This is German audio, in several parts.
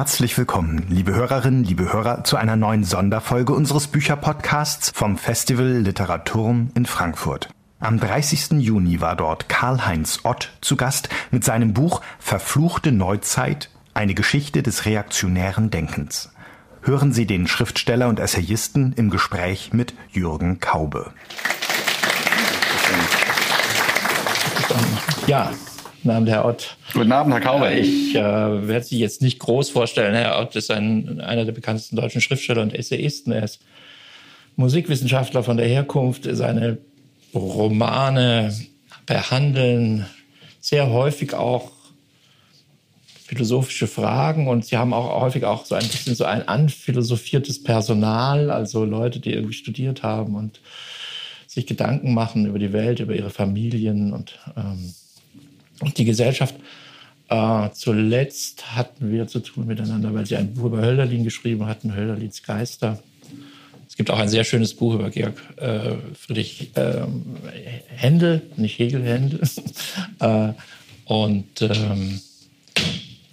Herzlich willkommen, liebe Hörerinnen, liebe Hörer, zu einer neuen Sonderfolge unseres Bücherpodcasts vom Festival Literaturm in Frankfurt. Am 30. Juni war dort Karl-Heinz Ott zu Gast mit seinem Buch Verfluchte Neuzeit, eine Geschichte des reaktionären Denkens. Hören Sie den Schriftsteller und Essayisten im Gespräch mit Jürgen Kaube. Ja, Guten Abend, Herr Ott. Guten Abend, Herr Kauber. Ich äh, werde Sie jetzt nicht groß vorstellen. Herr Ott ist ein, einer der bekanntesten deutschen Schriftsteller und Essayisten. Er ist Musikwissenschaftler von der Herkunft. Seine Romane behandeln sehr häufig auch philosophische Fragen und sie haben auch häufig auch so ein bisschen so ein anphilosophiertes Personal, also Leute, die irgendwie studiert haben und sich Gedanken machen über die Welt, über ihre Familien und ähm, und die Gesellschaft. Äh, zuletzt hatten wir zu tun miteinander, weil sie ein Buch über Hölderlin geschrieben hatten, Hölderlins Geister. Es gibt auch ein sehr schönes Buch über Georg äh, Friedrich äh, Händel, nicht Hegel, Händel. äh, und ähm,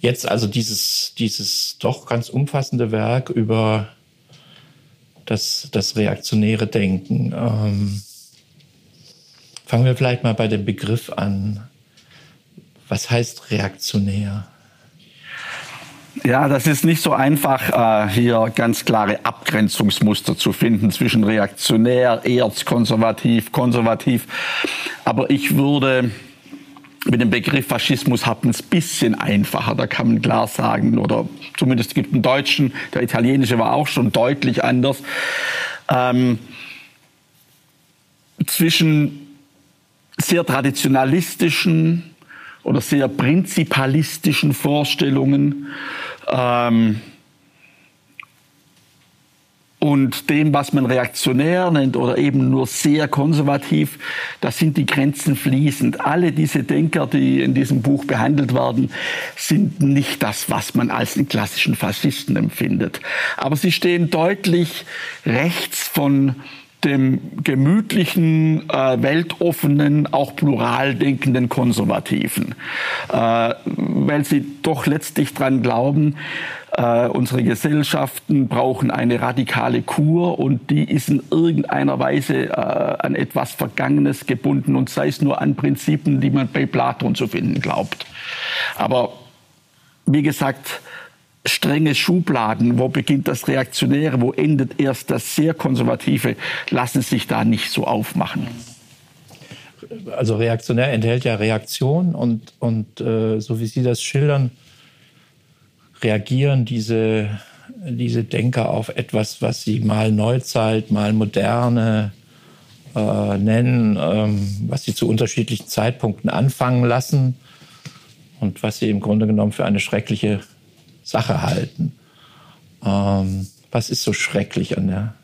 jetzt also dieses, dieses doch ganz umfassende Werk über das, das reaktionäre Denken. Ähm, fangen wir vielleicht mal bei dem Begriff an. Was heißt reaktionär? Ja, das ist nicht so einfach, äh, hier ganz klare Abgrenzungsmuster zu finden zwischen reaktionär, erzkonservativ, konservativ. Aber ich würde mit dem Begriff Faschismus haben es ein bisschen einfacher. Da kann man klar sagen, oder zumindest gibt einen Deutschen, der italienische war auch schon deutlich anders. Ähm, zwischen sehr traditionalistischen, oder sehr prinzipalistischen Vorstellungen ähm, und dem, was man reaktionär nennt oder eben nur sehr konservativ, da sind die Grenzen fließend. Alle diese Denker, die in diesem Buch behandelt werden, sind nicht das, was man als den klassischen Faschisten empfindet. Aber sie stehen deutlich rechts von dem gemütlichen, äh, weltoffenen, auch plural denkenden Konservativen, äh, weil sie doch letztlich dran glauben, äh, unsere Gesellschaften brauchen eine radikale Kur und die ist in irgendeiner Weise äh, an etwas Vergangenes gebunden und sei es nur an Prinzipien, die man bei Platon zu finden glaubt. Aber wie gesagt, strenge Schubladen, wo beginnt das Reaktionäre, wo endet erst das sehr Konservative, lassen sich da nicht so aufmachen. Also reaktionär enthält ja Reaktion und, und äh, so wie Sie das schildern, reagieren diese, diese Denker auf etwas, was sie mal Neuzeit, mal Moderne äh, nennen, ähm, was sie zu unterschiedlichen Zeitpunkten anfangen lassen und was sie im Grunde genommen für eine schreckliche Sache halten. Ähm, was ist so schrecklich an der,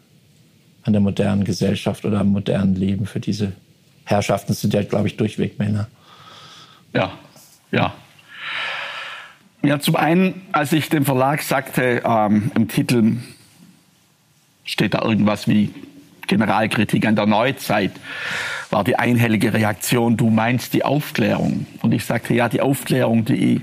an der modernen Gesellschaft oder am modernen Leben für diese Herrschaften? Das sind ja, glaube ich, durchweg Männer. Ja, ja. Ja, zum einen, als ich dem Verlag sagte, ähm, im Titel steht da irgendwas wie Generalkritik an der Neuzeit, war die einhellige Reaktion, du meinst die Aufklärung. Und ich sagte, ja, die Aufklärung, die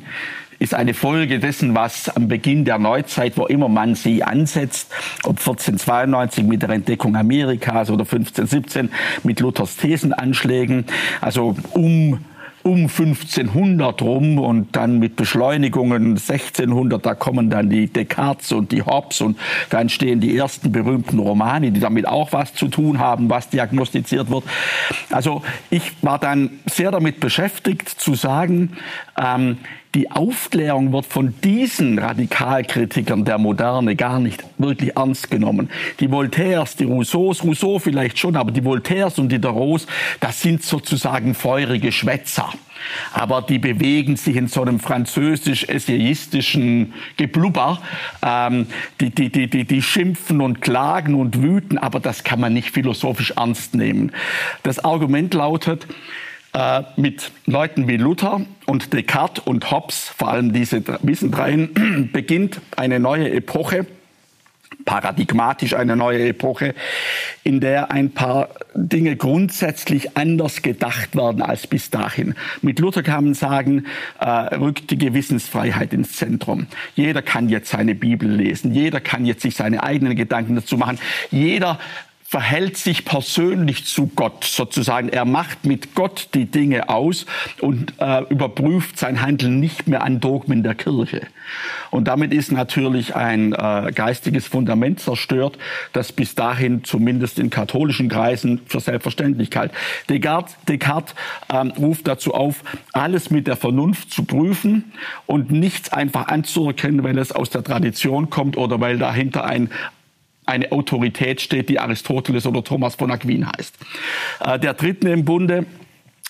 ist eine Folge dessen, was am Beginn der Neuzeit, wo immer man sie ansetzt, ob 1492 mit der Entdeckung Amerikas oder 1517 mit Luthers Thesenanschlägen, also um um 1500 rum und dann mit Beschleunigungen 1600, da kommen dann die Descartes und die Hobbes und da entstehen die ersten berühmten Romane, die damit auch was zu tun haben, was diagnostiziert wird. Also ich war dann sehr damit beschäftigt zu sagen, ähm, die Aufklärung wird von diesen Radikalkritikern der Moderne gar nicht wirklich ernst genommen. Die Voltaires, die Rousseaus, Rousseau vielleicht schon, aber die Voltaires und die Diderots, das sind sozusagen feurige Schwätzer. Aber die bewegen sich in so einem französisch-essayistischen Geblubber. Ähm, die, die, die, die, die schimpfen und klagen und wüten, aber das kann man nicht philosophisch ernst nehmen. Das Argument lautet, äh, mit Leuten wie Luther und Descartes und Hobbes, vor allem diese diesen dreien, beginnt eine neue Epoche, paradigmatisch eine neue Epoche, in der ein paar Dinge grundsätzlich anders gedacht werden als bis dahin. Mit Luther kann man sagen, äh, rückt die Gewissensfreiheit ins Zentrum. Jeder kann jetzt seine Bibel lesen, jeder kann jetzt sich seine eigenen Gedanken dazu machen, jeder verhält sich persönlich zu Gott sozusagen. Er macht mit Gott die Dinge aus und äh, überprüft sein Handeln nicht mehr an Dogmen der Kirche. Und damit ist natürlich ein äh, geistiges Fundament zerstört, das bis dahin zumindest in katholischen Kreisen für selbstverständlich galt. Descartes, Descartes ähm, ruft dazu auf, alles mit der Vernunft zu prüfen und nichts einfach anzuerkennen, weil es aus der Tradition kommt oder weil dahinter ein eine Autorität steht, die Aristoteles oder Thomas von Aquin heißt. Äh, der Dritten im Bunde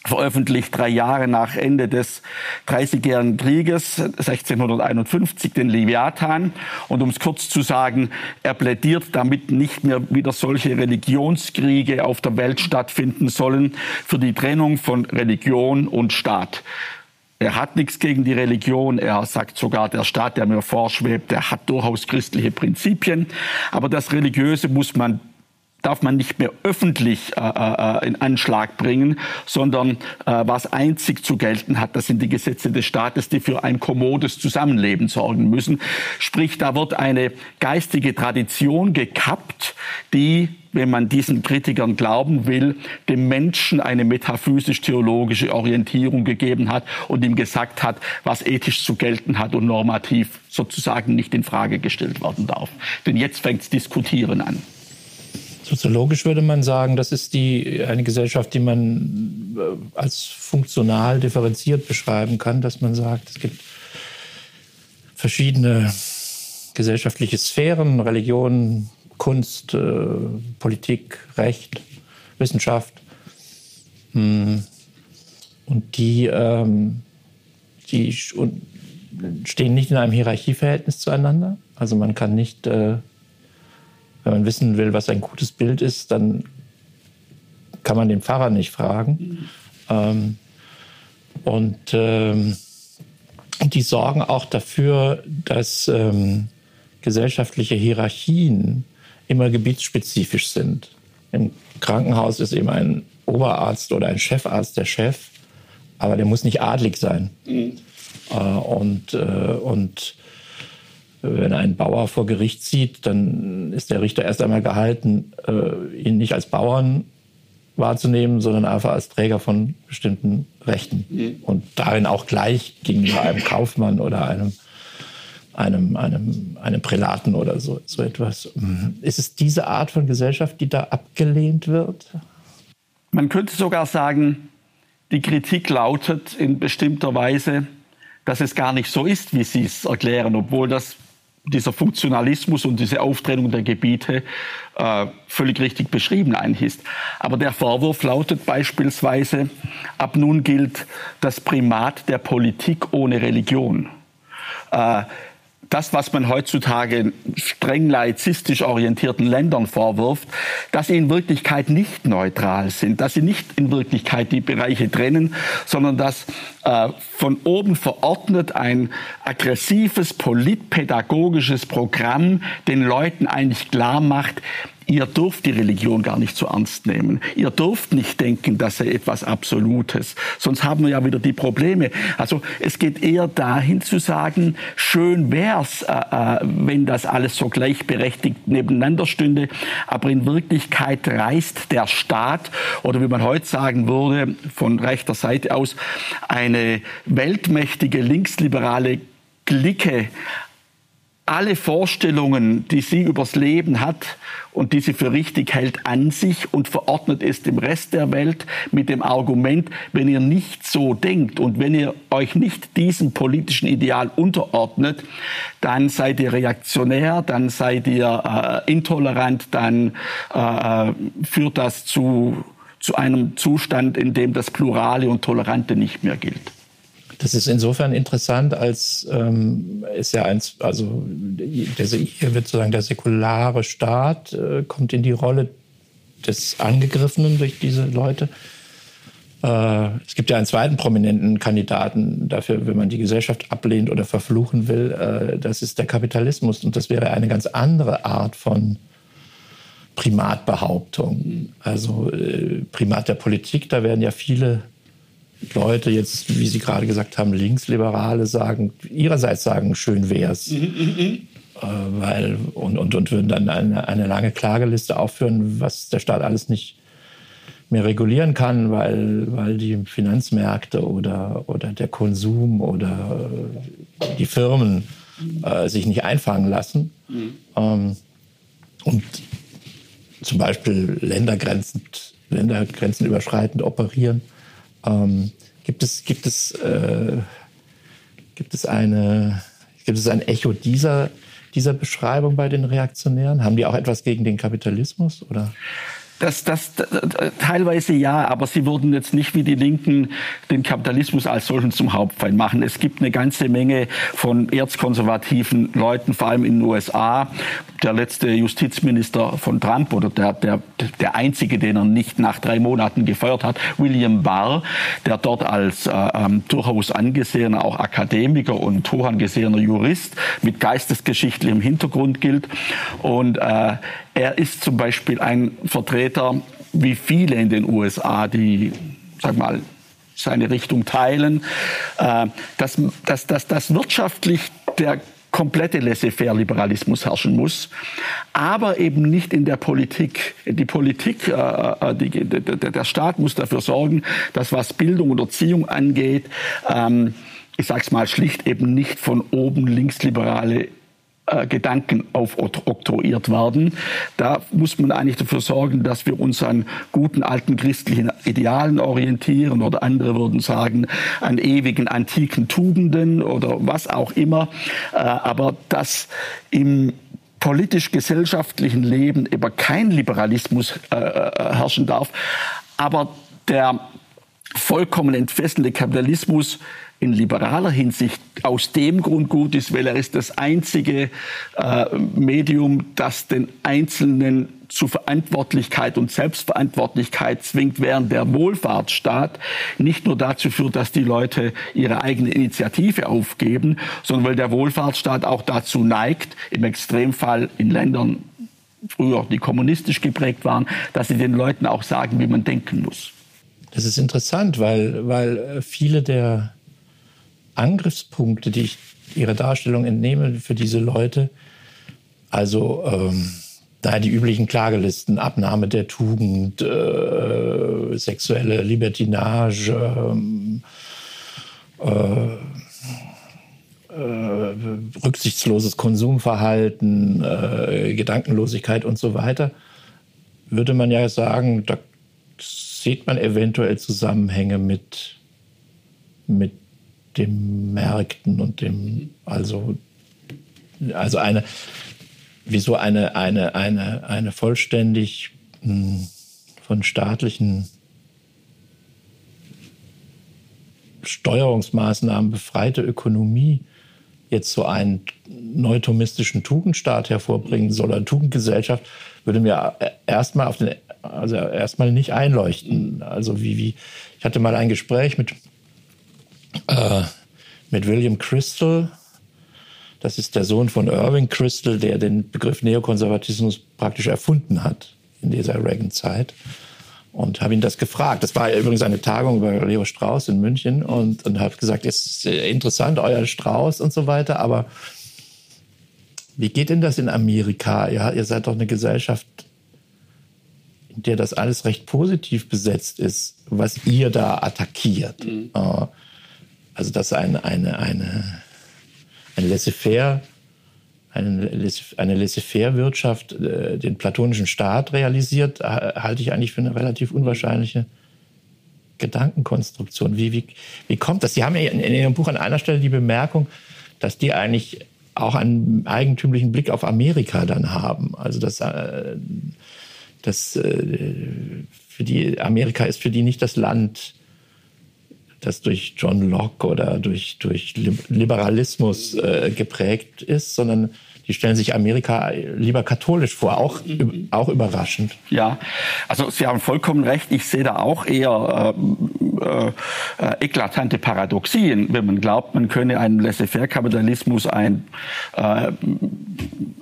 veröffentlicht drei Jahre nach Ende des Dreißigjährigen Krieges 1651 den Leviathan. Und um es kurz zu sagen, er plädiert damit nicht mehr wieder solche Religionskriege auf der Welt stattfinden sollen für die Trennung von Religion und Staat. Er hat nichts gegen die Religion. Er sagt sogar, der Staat, der mir vorschwebt, der hat durchaus christliche Prinzipien. Aber das Religiöse muss man darf man nicht mehr öffentlich äh, äh, in Anschlag bringen, sondern äh, was einzig zu gelten hat, das sind die Gesetze des Staates, die für ein kommodes Zusammenleben sorgen müssen. Sprich, da wird eine geistige Tradition gekappt, die wenn man diesen Kritikern glauben will, dem Menschen eine metaphysisch-theologische Orientierung gegeben hat und ihm gesagt hat, was ethisch zu gelten hat und normativ sozusagen nicht in Frage gestellt werden darf. Denn jetzt fängt das Diskutieren an. Soziologisch würde man sagen, das ist die, eine Gesellschaft, die man äh, als funktional differenziert beschreiben kann, dass man sagt, es gibt verschiedene gesellschaftliche Sphären, Religionen, Kunst, äh, Politik, Recht, Wissenschaft. Hm. Und die, ähm, die stehen nicht in einem Hierarchieverhältnis zueinander. Also man kann nicht, äh, wenn man wissen will, was ein gutes Bild ist, dann kann man den Pfarrer nicht fragen. Mhm. Ähm, und ähm, die sorgen auch dafür, dass ähm, gesellschaftliche Hierarchien immer gebietsspezifisch sind. Im Krankenhaus ist eben ein Oberarzt oder ein Chefarzt der Chef, aber der muss nicht adlig sein. Mhm. Äh, und, äh, und wenn ein Bauer vor Gericht zieht, dann ist der Richter erst einmal gehalten, äh, ihn nicht als Bauern wahrzunehmen, sondern einfach als Träger von bestimmten Rechten. Mhm. Und darin auch gleich gegenüber einem Kaufmann oder einem einem, einem, einem Prälaten oder so, so etwas. Ist es diese Art von Gesellschaft, die da abgelehnt wird? Man könnte sogar sagen, die Kritik lautet in bestimmter Weise, dass es gar nicht so ist, wie Sie es erklären, obwohl das dieser Funktionalismus und diese Auftrennung der Gebiete äh, völlig richtig beschrieben eigentlich ist. Aber der Vorwurf lautet beispielsweise, ab nun gilt das Primat der Politik ohne Religion. Äh, das, was man heutzutage streng laizistisch orientierten Ländern vorwirft, dass sie in Wirklichkeit nicht neutral sind, dass sie nicht in Wirklichkeit die Bereiche trennen, sondern dass äh, von oben verordnet ein aggressives politpädagogisches Programm den Leuten eigentlich klar macht, ihr dürft die Religion gar nicht so ernst nehmen. Ihr dürft nicht denken, dass sei etwas Absolutes. Sonst haben wir ja wieder die Probleme. Also es geht eher dahin zu sagen, schön wär's, äh, äh, wenn das alles so gleichberechtigt nebeneinander stünde. Aber in Wirklichkeit reißt der Staat oder wie man heute sagen würde, von rechter Seite aus, eine weltmächtige linksliberale Clique alle Vorstellungen, die sie übers Leben hat und die sie für richtig hält, an sich und verordnet es dem Rest der Welt mit dem Argument, wenn ihr nicht so denkt und wenn ihr euch nicht diesem politischen Ideal unterordnet, dann seid ihr reaktionär, dann seid ihr äh, intolerant, dann äh, führt das zu, zu einem Zustand, in dem das Plurale und Tolerante nicht mehr gilt. Das ist insofern interessant, als ähm, ist ja eins, also der, hier wird sozusagen der säkulare Staat äh, kommt in die Rolle des Angegriffenen durch diese Leute. Äh, es gibt ja einen zweiten prominenten Kandidaten dafür, wenn man die Gesellschaft ablehnt oder verfluchen will. Äh, das ist der Kapitalismus. Und das wäre eine ganz andere Art von Primatbehauptung. Also äh, Primat der Politik, da werden ja viele Leute jetzt, wie Sie gerade gesagt haben, Linksliberale sagen, ihrerseits sagen, schön wär's. Mhm, mh, mh. Weil, und, und, und würden dann eine, eine lange Klageliste aufführen, was der Staat alles nicht mehr regulieren kann, weil, weil die Finanzmärkte oder, oder der Konsum oder die Firmen äh, sich nicht einfangen lassen. Mhm. Ähm, und zum Beispiel Ländergrenzen, Ländergrenzen überschreitend operieren. Ähm, gibt es, gibt es, äh, gibt es eine, gibt es ein Echo dieser, dieser Beschreibung bei den Reaktionären? Haben die auch etwas gegen den Kapitalismus oder? Das, das, das, teilweise ja, aber sie würden jetzt nicht wie die Linken den Kapitalismus als solchen zum Hauptfeind machen. Es gibt eine ganze Menge von erzkonservativen Leuten, vor allem in den USA. Der letzte Justizminister von Trump oder der, der, der einzige, den er nicht nach drei Monaten gefeuert hat, William Barr, der dort als äh, ähm, durchaus angesehener, auch Akademiker und hoch angesehener Jurist mit geistesgeschichtlichem Hintergrund gilt. Und äh, er ist zum Beispiel ein Vertreter, wie viele in den USA, die, sag mal, seine Richtung teilen, äh, dass, dass, dass, dass wirtschaftlich der komplette Laissez-faire-Liberalismus herrschen muss, aber eben nicht in der Politik. Die Politik, äh, äh die, der Staat muss dafür sorgen, dass was Bildung und Erziehung angeht, ähm, ich sage es mal schlicht eben nicht von oben linksliberale äh, Gedanken aufoktroyiert werden. Da muss man eigentlich dafür sorgen, dass wir uns an guten alten christlichen Idealen orientieren oder andere würden sagen an ewigen antiken Tugenden oder was auch immer. Äh, aber dass im politisch-gesellschaftlichen Leben eben kein Liberalismus äh, herrschen darf, aber der vollkommen entfesselte Kapitalismus in liberaler Hinsicht aus dem Grund gut ist, weil er ist das einzige äh, Medium, das den Einzelnen zu Verantwortlichkeit und Selbstverantwortlichkeit zwingt, während der Wohlfahrtsstaat nicht nur dazu führt, dass die Leute ihre eigene Initiative aufgeben, sondern weil der Wohlfahrtsstaat auch dazu neigt, im Extremfall in Ländern früher, die kommunistisch geprägt waren, dass sie den Leuten auch sagen, wie man denken muss. Das ist interessant, weil, weil äh, viele der Angriffspunkte, die ich ihrer Darstellung entnehme für diese Leute, also ähm, da die üblichen Klagelisten, Abnahme der Tugend, äh, sexuelle Libertinage, ähm, äh, äh, rücksichtsloses Konsumverhalten, äh, Gedankenlosigkeit und so weiter, würde man ja sagen, da sieht man eventuell Zusammenhänge mit, mit den Märkten und dem, also, also eine, wieso eine, eine, eine, eine vollständig mh, hm, von staatlichen Steuerungsmaßnahmen befreite Ökonomie jetzt so einen neutomistischen Tugendstaat hervorbringen soll, eine Tugendgesellschaft, würde mir erstmal auf den, also erstmal nicht einleuchten. Also wie, wie, ich hatte mal ein Gespräch mit äh, mit William Crystal. Das ist der Sohn von Irving Crystal, der den Begriff Neokonservatismus praktisch erfunden hat in dieser Reagan-Zeit. Und habe ihn das gefragt. Das war übrigens eine Tagung über Leo Strauss in München und, und habe gesagt, es ist interessant, euer Strauss und so weiter, aber wie geht denn das in Amerika? Ja, ihr seid doch eine Gesellschaft, in der das alles recht positiv besetzt ist, was ihr da attackiert. Mhm. Äh, also dass eine, eine, eine, ein Laissez-faire, eine, eine Laissez-faire-Wirtschaft äh, den platonischen Staat realisiert, halte ich eigentlich für eine relativ unwahrscheinliche Gedankenkonstruktion. Wie, wie, wie kommt das? Sie haben in, in Ihrem Buch an einer Stelle die Bemerkung, dass die eigentlich auch einen eigentümlichen Blick auf Amerika dann haben. Also dass, äh, dass äh, für die Amerika ist für die nicht das Land das durch John Locke oder durch, durch Liberalismus äh, geprägt ist, sondern die stellen sich Amerika lieber katholisch vor, auch, mhm. auch überraschend. Ja, also Sie haben vollkommen recht. Ich sehe da auch eher äh, äh, äh, eklatante Paradoxien, wenn man glaubt, man könne einen Laissez-faire-Kapitalismus, ein, äh,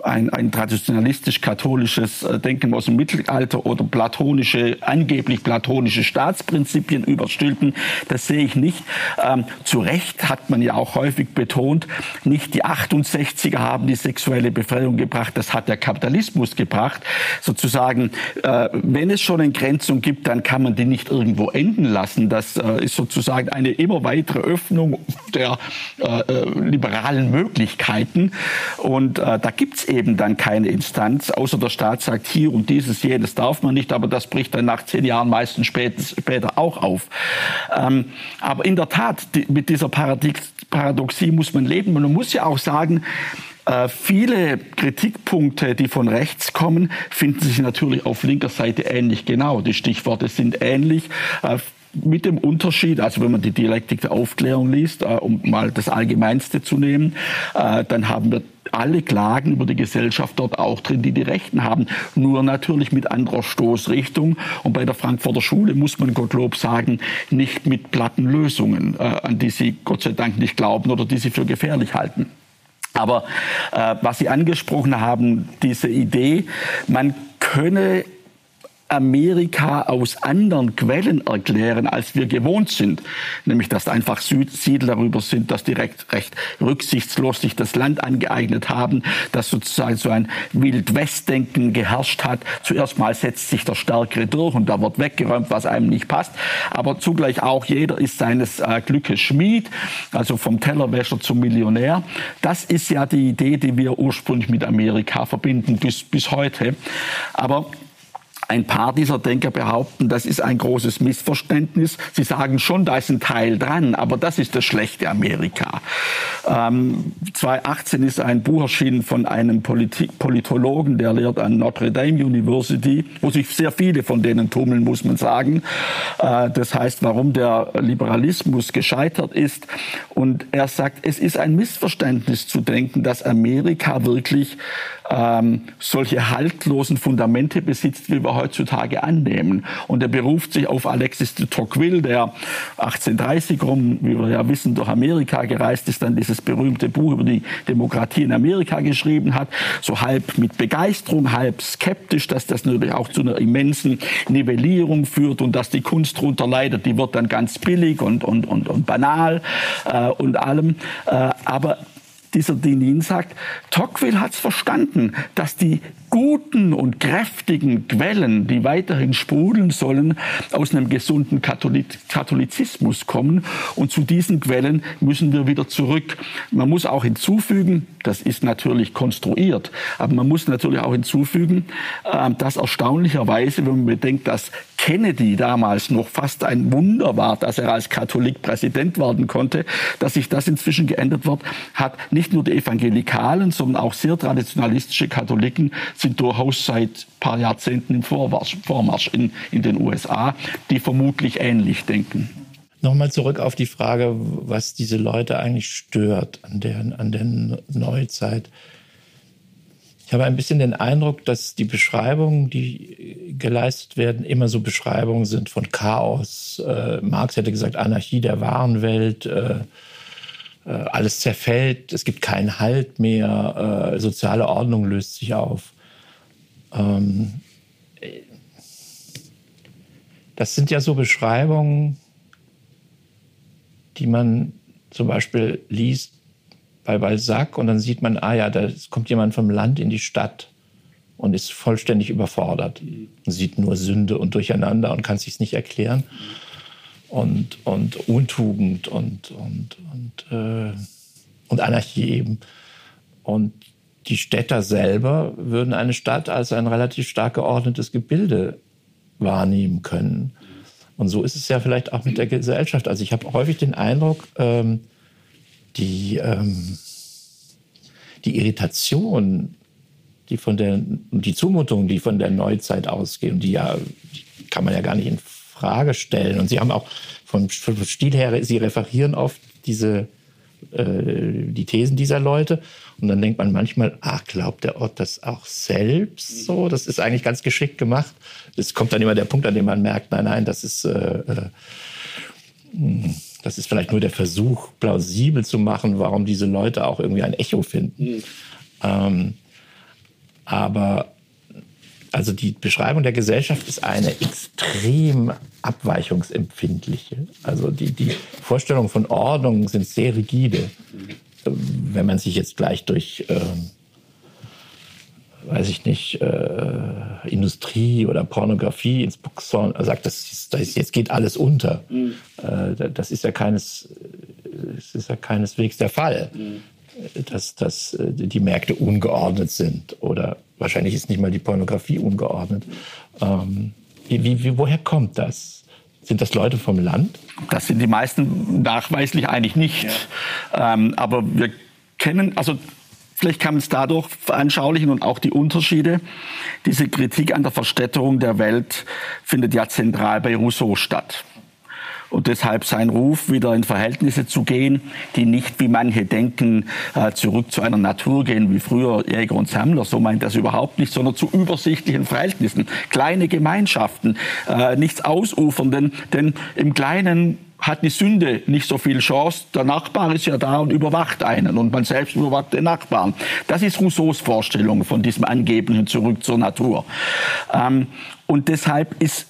ein, ein traditionalistisch-katholisches äh, Denken aus dem Mittelalter oder platonische, angeblich platonische Staatsprinzipien überstülpen. Das sehe ich nicht. Ähm, zu Recht hat man ja auch häufig betont, nicht die 68er haben die sexuelle Befreiung gebracht, das hat der Kapitalismus gebracht. Sozusagen, äh, wenn es schon Entgrenzung gibt, dann kann man die nicht irgendwo enden lassen. Das äh, ist sozusagen eine immer weitere Öffnung der äh, äh liberalen Möglichkeiten. Und da gibt's eben dann keine Instanz, außer der Staat sagt, hier und dieses, jenes darf man nicht, aber das bricht dann nach zehn Jahren meistens später, auch auf. Ähm, aber in der Tat, mit dieser Paradoxie muss man leben. Man muss ja auch sagen, viele Kritikpunkte, die von rechts kommen, finden sich natürlich auf linker Seite ähnlich genau. Die Stichworte sind ähnlich. Mit dem Unterschied, also wenn man die Dialektik der Aufklärung liest, äh, um mal das Allgemeinste zu nehmen, äh, dann haben wir alle Klagen über die Gesellschaft dort auch drin, die die Rechten haben. Nur natürlich mit anderer Stoßrichtung. Und bei der Frankfurter Schule muss man Gottlob sagen, nicht mit platten Lösungen, äh, an die sie Gott sei Dank nicht glauben oder die sie für gefährlich halten. Aber äh, was Sie angesprochen haben, diese Idee, man könne Amerika aus anderen Quellen erklären, als wir gewohnt sind. Nämlich, dass einfach Siedler darüber sind, dass direkt recht rücksichtslos sich das Land angeeignet haben, dass sozusagen so ein Wild-West-Denken geherrscht hat. Zuerst mal setzt sich der Stärkere durch und da wird weggeräumt, was einem nicht passt. Aber zugleich auch jeder ist seines äh, Glückes Schmied, also vom Tellerwäscher zum Millionär. Das ist ja die Idee, die wir ursprünglich mit Amerika verbinden bis, bis heute. Aber ein paar dieser Denker behaupten, das ist ein großes Missverständnis. Sie sagen schon, da ist ein Teil dran, aber das ist das schlechte Amerika. Ähm, 2018 ist ein Buch erschienen von einem Politik Politologen, der lehrt an Notre Dame University, wo sich sehr viele von denen tummeln, muss man sagen. Äh, das heißt, warum der Liberalismus gescheitert ist. Und er sagt, es ist ein Missverständnis zu denken, dass Amerika wirklich ähm, solche haltlosen Fundamente besitzt, wie wir heutzutage annehmen. Und er beruft sich auf Alexis de Tocqueville, der 1830 rum, wie wir ja wissen, durch Amerika gereist ist, dann dieses berühmte Buch über die Demokratie in Amerika geschrieben hat, so halb mit Begeisterung, halb skeptisch, dass das natürlich auch zu einer immensen Nivellierung führt und dass die Kunst darunter leidet, die wird dann ganz billig und, und, und, und banal äh, und allem. Äh, aber dieser Dinin sagt, Tocqueville hat es verstanden, dass die guten und kräftigen Quellen, die weiterhin sprudeln sollen, aus einem gesunden Katholizismus kommen. Und zu diesen Quellen müssen wir wieder zurück. Man muss auch hinzufügen, das ist natürlich konstruiert, aber man muss natürlich auch hinzufügen, äh, dass erstaunlicherweise, wenn man bedenkt, dass Kennedy damals noch fast ein Wunder war, dass er als Katholik Präsident werden konnte, dass sich das inzwischen geändert wird, hat nicht nur die Evangelikalen, sondern auch sehr traditionalistische Katholiken sind durchaus seit paar Jahrzehnten im Vormarsch, Vormarsch in, in den USA, die vermutlich ähnlich denken. Nochmal zurück auf die Frage, was diese Leute eigentlich stört an der, an der Neuzeit. Ich habe ein bisschen den Eindruck, dass die Beschreibungen, die geleistet werden, immer so Beschreibungen sind von Chaos. Äh, Marx hätte gesagt, Anarchie der wahren Welt. Äh, äh, alles zerfällt, es gibt keinen Halt mehr, äh, soziale Ordnung löst sich auf. Ähm, das sind ja so Beschreibungen, die man zum Beispiel liest bei Balzac und dann sieht man, ah ja, da kommt jemand vom Land in die Stadt und ist vollständig überfordert sieht nur Sünde und Durcheinander und kann sich nicht erklären und, und Untugend und, und, und, äh, und Anarchie eben. Und die Städter selber würden eine Stadt als ein relativ stark geordnetes Gebilde wahrnehmen können. Und so ist es ja vielleicht auch mit der Gesellschaft. Also ich habe häufig den Eindruck, ähm, die, ähm, die Irritation, die von der, die Zumutung, die von der Neuzeit ausgehen, die ja, die kann man ja gar nicht in Frage stellen. Und Sie haben auch vom, Stil her, Sie referieren oft diese, äh, die Thesen dieser Leute. Und dann denkt man manchmal, ach, glaubt der Ort das auch selbst so? Das ist eigentlich ganz geschickt gemacht. Es kommt dann immer der Punkt, an dem man merkt, nein, nein, das ist, äh, äh Hm, das ist vielleicht nur der Versuch, plausibel zu machen, warum diese Leute auch irgendwie ein Echo finden. Mhm. Ähm, aber also die Beschreibung der Gesellschaft ist eine extrem abweichungsempfindliche. Also die, die Vorstellungen von Ordnung sind sehr rigide. Wenn man sich jetzt gleich durch, äh, weiß ich nicht, äh, Industrie oder Pornografie ins Bookshorn sagt, das, ist, das ist, jetzt geht alles unter. Mhm. Äh, das ist ja keines, das ist ja keineswegs der Fall. Mhm dass, dass äh, die Märkte ungeordnet sind oder wahrscheinlich ist nicht mal die Pornografie ungeordnet. Ähm, wie, wie, woher kommt das? Sind das Leute vom Land? Das sind die meisten nachweislich eigentlich nicht. Ja. Ähm, aber wir kennen, also vielleicht kann man es dadurch veranschaulichen und auch die Unterschiede. Diese Kritik an der Verstädterung der Welt findet ja zentral bei Rousseau statt. Und deshalb sein Ruf, wieder in Verhältnisse zu gehen, die nicht, wie manche denken, äh, zurück zu einer Natur gehen, wie früher Jäger und Sammler, so meint es überhaupt nicht, sondern zu übersichtlichen Verhältnissen, kleine Gemeinschaften, äh, nichts Ausufernden, denn im Kleinen hat die Sünde nicht so viel Chance. Der Nachbar ist ja da und überwacht einen und man selbst überwacht den Nachbarn. Das ist Rousseaus Vorstellung von diesem angeblichen Zurück zur Natur. Ähm, und deshalb ist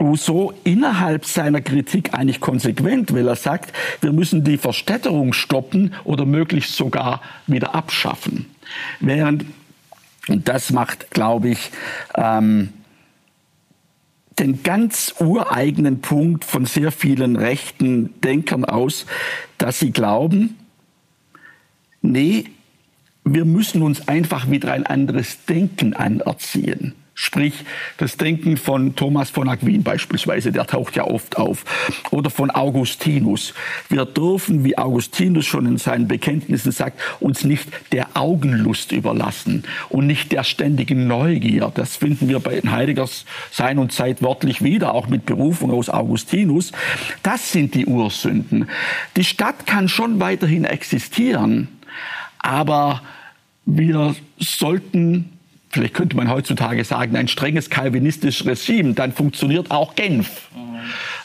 Rousseau innerhalb seiner Kritik eigentlich konsequent, weil er sagt, wir müssen die Verstädterung stoppen oder möglichst sogar wieder abschaffen. Während, und das macht, glaube ich, ähm, den ganz ureigenen Punkt von sehr vielen rechten Denkern aus, dass sie glauben, nee, wir müssen uns einfach wieder ein anderes Denken anerziehen. Sprich, das Denken von Thomas von Aquin beispielsweise, der taucht ja oft auf. Oder von Augustinus. Wir dürfen, wie Augustinus schon in seinen Bekenntnissen sagt, uns nicht der Augenlust überlassen und nicht der ständigen Neugier. Das finden wir bei Heideggers Sein und Zeit wörtlich wieder, auch mit Berufung aus Augustinus. Das sind die Ursünden. Die Stadt kann schon weiterhin existieren, aber wir sollten vielleicht könnte man heutzutage sagen, ein strenges kalvinistisches Regime, dann funktioniert auch Genf.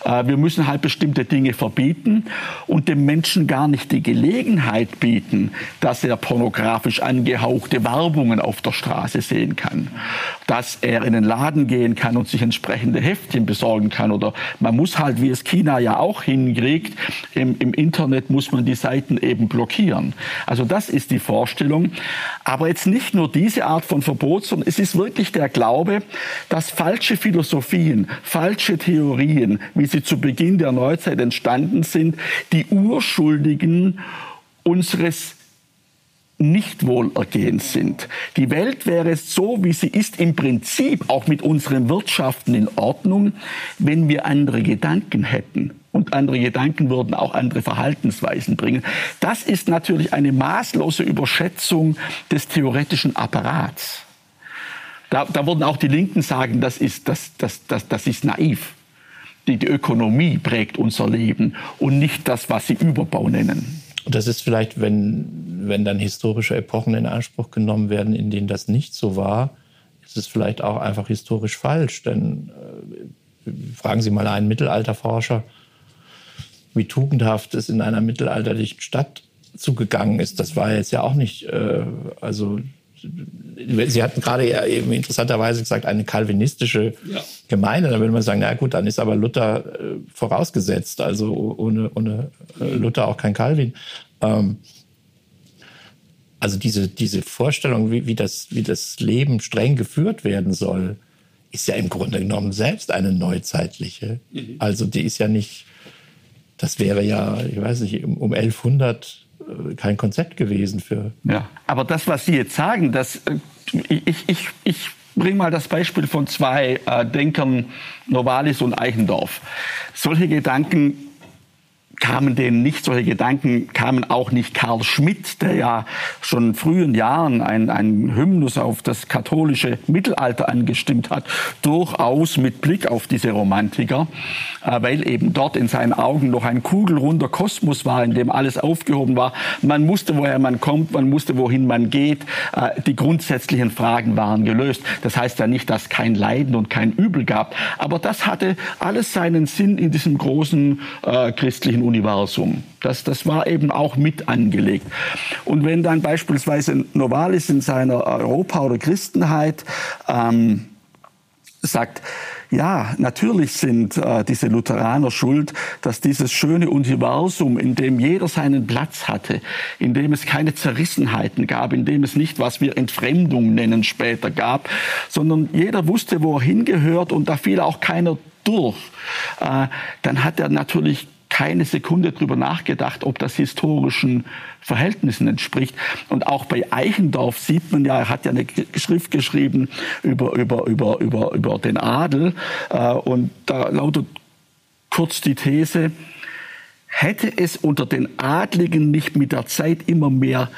Äh, wir müssen halt bestimmte Dinge verbieten und dem Menschen gar nicht die Gelegenheit bieten, dass er pornografisch angehauchte Werbungen auf der Straße sehen kann, dass er in den Laden gehen kann und sich entsprechende Heftchen besorgen kann oder man muss halt, wie es China ja auch hinkriegt, im, im Internet muss man die Seiten eben blockieren. Also das ist die Vorstellung. Aber jetzt nicht nur diese Art von Verbot, sondern es ist wirklich der Glaube, dass falsche Philosophien, falsche Theorien, wie sie zu Beginn der Neuzeit entstanden sind, die Urschuldigen unseres Nichtwohlergehens sind. Die Welt wäre so, wie sie ist, im Prinzip auch mit unseren Wirtschaften in Ordnung, wenn wir andere Gedanken hätten. Und andere Gedanken würden auch andere Verhaltensweisen bringen. Das ist natürlich eine maßlose Überschätzung des theoretischen Apparats. Da, da würden auch die Linken sagen, das ist, das, das, das, das ist naiv die, die Ökonomie prägt unser Leben und nicht das, was Sie Überbau nennen. Das ist vielleicht, wenn, wenn dann historische Epochen in Anspruch genommen werden, in denen das nicht so war, ist es vielleicht auch einfach historisch falsch. Denn äh, fragen Sie mal einen Mittelalterforscher, wie tugendhaft es in einer mittelalterlichen Stadt zugegangen ist. Das war jetzt ja auch nicht, äh, also Sie hatten gerade ja eben interessanterweise gesagt, eine kalvinistische ja. Gemeinde. Da würde man sagen, na gut, dann ist aber Luther äh, vorausgesetzt. Also ohne, ohne äh, Luther auch kein Calvin. Ähm, also diese, diese Vorstellung, wie, wie, das, wie das Leben streng geführt werden soll, ist ja im Grunde genommen selbst eine neuzeitliche. Mhm. Also die ist ja nicht, das wäre ja, ich weiß nicht, um 1100 äh, kein Konzept gewesen für. Ja, aber das, was Sie jetzt sagen, das, äh, ich, ich, ich bringe mal das Beispiel von zwei äh, Denkern, Novalis und Eichendorff. Solche Gedanken kamen denen nicht solche Gedanken, kamen auch nicht Karl Schmidt, der ja schon in frühen Jahren ein, ein Hymnus auf das katholische Mittelalter angestimmt hat, durchaus mit Blick auf diese Romantiker, äh, weil eben dort in seinen Augen noch ein kugelrunder Kosmos war, in dem alles aufgehoben war. Man wusste, woher man kommt, man wusste, wohin man geht. Äh, die grundsätzlichen Fragen waren gelöst. Das heißt ja nicht, dass kein Leiden und kein Übel gab, aber das hatte alles seinen Sinn in diesem großen äh, christlichen Universum. Das, das war eben auch mit angelegt. Und wenn dann beispielsweise Novalis in seiner Europa- oder Christenheit ähm, sagt, ja, natürlich sind äh, diese Lutheraner schuld, dass dieses schöne Universum, in dem jeder seinen Platz hatte, in dem es keine Zerrissenheiten gab, in dem es nicht, was wir Entfremdung nennen, später gab, sondern jeder wusste, wo er hingehört und da fiel auch keiner durch, äh, dann hat er natürlich keine Sekunde drüber nachgedacht, ob das historischen Verhältnissen entspricht. Und auch bei Eichendorff sieht man ja, er hat ja eine Schrift geschrieben über, über, über, über, über den Adel. Äh, und da lautet kurz die These, hätte es unter den Adligen nicht mit der Zeit immer mehr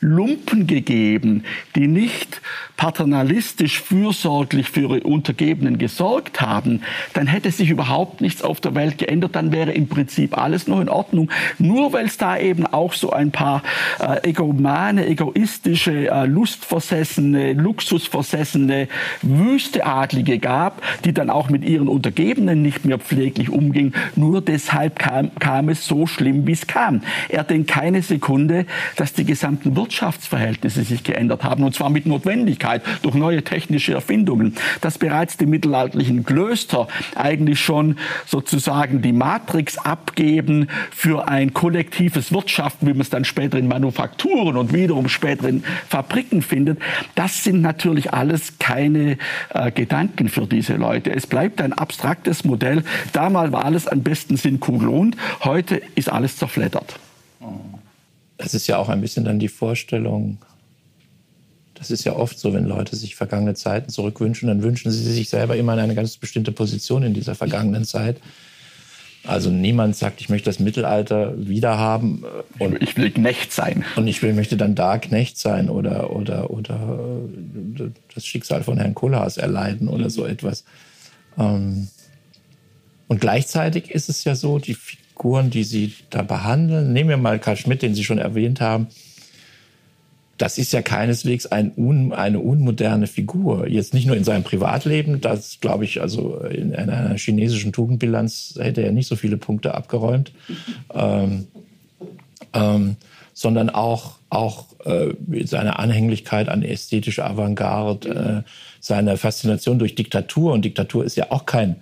Lumpen gegeben, die nicht paternalistisch fürsorglich für ihre Untergebenen gesorgt haben, dann hätte sich überhaupt nichts auf der Welt geändert, dann wäre im Prinzip alles noch in Ordnung. Nur weil es da eben auch so ein paar äh, egomane, egoistische, äh, lustversessene, luxusversessene, wüste Adlige gab, die dann auch mit ihren Untergebenen nicht mehr pfleglich umgingen. Nur deshalb kam, kam es so schlimm, wie es kam. Er denkt keine Sekunde, dass die gesamten Wirtschaftsverhältnisse sich geändert haben, und zwar mit Notwendigkeit durch neue technische Erfindungen, dass bereits die mittelalterlichen Klöster eigentlich schon sozusagen die Matrix abgeben für ein kollektives Wirtschaften, wie man es dann später in Manufakturen und wiederum später in Fabriken findet. Das sind natürlich alles keine äh, Gedanken für diese Leute. Es bleibt ein abstraktes Modell. Damals war alles am besten Sinn kugelrund, heute ist alles zerfleddert. Oh das ist ja auch ein bisschen dann die Vorstellung, das ist ja oft so, wenn Leute sich vergangene Zeiten zurückwünschen, dann wünschen sie sich selber immer in eine ganz bestimmte Position in dieser vergangenen Zeit. Also niemand sagt, ich möchte das Mittelalter wiederhaben. Äh, und ich will Knecht sein. Und ich will, möchte dann da Knecht sein oder, oder, oder äh, das Schicksal von Herrn Kohlhaas erleiden oder so etwas. Ähm, und gleichzeitig ist es ja so, die Figuren, die Sie da behandeln, nehmen wir mal Karl Schmidt, den Sie schon erwähnt haben, das ist ja keineswegs ein un, eine unmoderne Figur. Jetzt nicht nur in seinem Privatleben, das glaube ich, also in einer chinesischen Tugendbilanz hätte er nicht so viele Punkte abgeräumt, ähm, ähm, sondern auch, auch äh, seine Anhänglichkeit an ästhetische Avantgarde, äh, seine Faszination durch Diktatur. Und Diktatur ist ja auch kein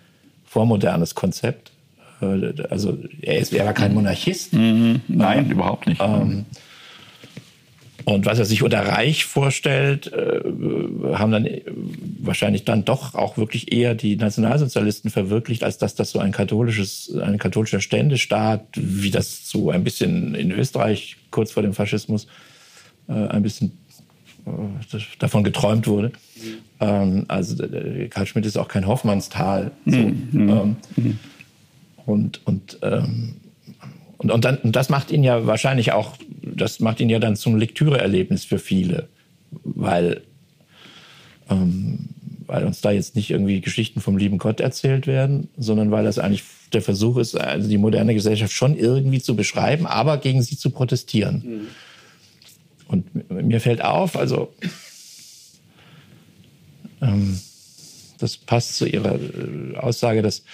vormodernes Konzept. Äh, also er, ist, er war kein Monarchist. Mhm. Nein, äh, überhaupt nicht. Ähm, und was er sich unter Reich vorstellt, äh, haben dann wahrscheinlich dann doch auch wirklich eher die Nationalsozialisten verwirklicht, als dass das so ein katholisches, ein katholischer Ständestaat, wie das so ein bisschen in Österreich kurz vor dem Faschismus äh, ein bisschen äh, davon geträumt wurde. Mhm. also Karl Schmidt ist auch kein Hoffmannsthal. So. Mhm. Ähm, mhm. Und, und, ähm, und, und, dann, und das macht ihn ja wahrscheinlich auch, das macht ihn ja dann zum Lektüreerlebnis für viele, weil, ähm, weil uns da jetzt nicht irgendwie Geschichten vom lieben Gott erzählt werden, sondern weil das eigentlich der Versuch ist, also die moderne Gesellschaft schon irgendwie zu beschreiben, aber gegen sie zu protestieren. Mhm. Und mir fällt auf, also ähm, das passt zu Ihrer äh, Aussage, dass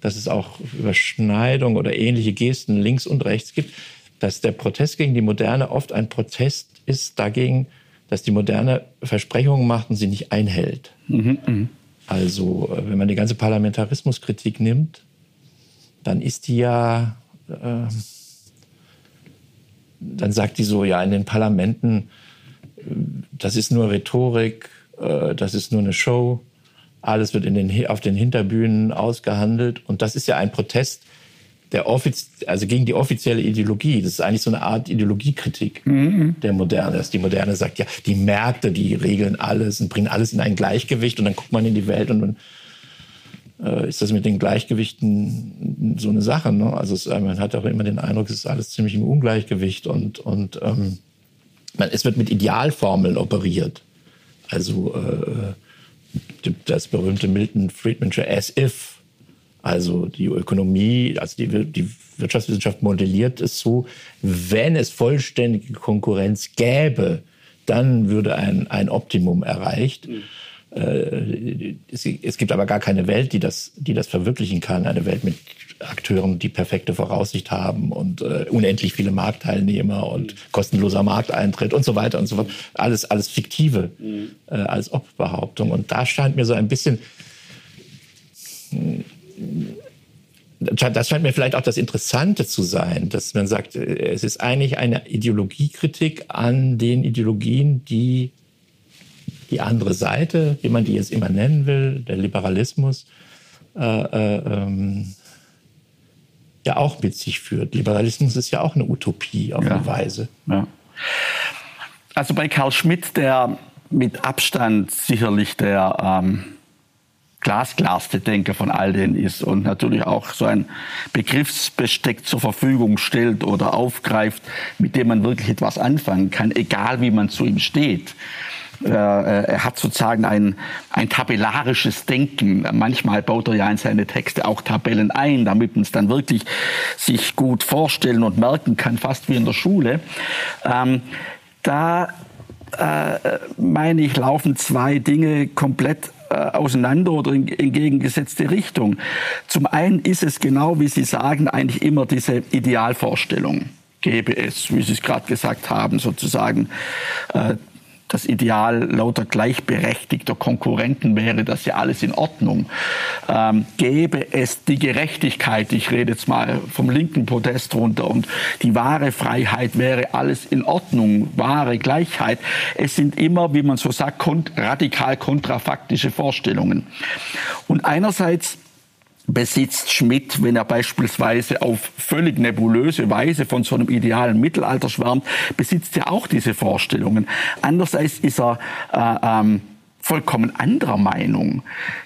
dass es auch Überschneidung oder ähnliche Gesten links und rechts gibt, dass der Protest gegen die Moderne oft ein Protest ist dagegen, dass die Moderne Versprechungen macht und sie nicht einhält. Mhm, mh. Also äh, wenn man die ganze Parlamentarismuskritik nimmt, dann ist die ja, äh, dann sagt die so, ja, in den Parlamenten, äh, das ist nur Rhetorik, äh, das ist nur eine Show, alles wird in den, auf den Hinterbühnen ausgehandelt. Und das ist ja ein Protest der Offiz also gegen die offizielle Ideologie. Das ist eigentlich so eine Art Ideologiekritik mhm. der Moderne. Dass die Moderne sagt, ja, die Märkte, die regeln alles und bringen alles in ein Gleichgewicht. Und dann guckt man in die Welt und man äh, ist das mit den Gleichgewichten so eine Sache. Ne? Also es, man hat auch immer den Eindruck, es ist alles ziemlich im Ungleichgewicht und, und ähm, man, es wird mit Idealformeln operiert. Also äh, das berühmte Milton Friedmansche As If. Also die Ökonomie, also die, die Wirtschaftswissenschaft modelliert es so, wenn es vollständige Konkurrenz gäbe, dann würde ein, ein Optimum erreicht. Mhm. Äh, es, es, gibt aber gar keine Welt, die das, die das verwirklichen kann. Eine Welt mit Akteuren, die perfekte Voraussicht haben und äh, unendlich viele Marktteilnehmer und kostenloser Markteintritt und so weiter und so fort. Alles, alles fiktive mhm. äh, als Obbehauptung. Und da scheint mir so ein bisschen, das scheint mir vielleicht auch das Interessante zu sein, dass man sagt, es ist eigentlich eine Ideologiekritik an den Ideologien, die die andere Seite, wie man die jetzt immer nennen will, der Liberalismus, äh, äh, ähm, ja auch mit sich führt. Liberalismus ist ja auch eine Utopie auf ja. eine Weise. Ja. Also bei Karl Schmidt, der mit Abstand sicherlich der ähm, glasklarste Denker von all denen ist und natürlich auch so ein Begriffsbesteck zur Verfügung stellt oder aufgreift, mit dem man wirklich etwas anfangen kann, egal wie man zu ihm steht. Äh, er hat sozusagen ein, ein tabellarisches Denken. Manchmal baut er ja in seine Texte auch Tabellen ein, damit man es dann wirklich sich gut vorstellen und merken kann, fast wie in der Schule. Ähm, da äh, meine ich, laufen zwei Dinge komplett äh, auseinander oder in, in gegengesetzte Richtung. Zum einen ist es genau, wie Sie sagen, eigentlich immer diese Idealvorstellung gäbe es, wie Sie es gerade gesagt haben, sozusagen äh, das Ideal lauter gleichberechtigter Konkurrenten wäre das ja alles in Ordnung. Ähm, gäbe es die Gerechtigkeit, ich rede jetzt mal vom linken Podest runter, und die wahre Freiheit wäre alles in Ordnung, wahre Gleichheit. Es sind immer, wie man so sagt, radikal kontrafaktische Vorstellungen. Und einerseits besitzt Schmidt, wenn er beispielsweise auf völlig nebulöse Weise von so einem idealen Mittelalter schwärmt, besitzt er auch diese Vorstellungen. Andererseits ist er äh, ähm, vollkommen anderer Meinung.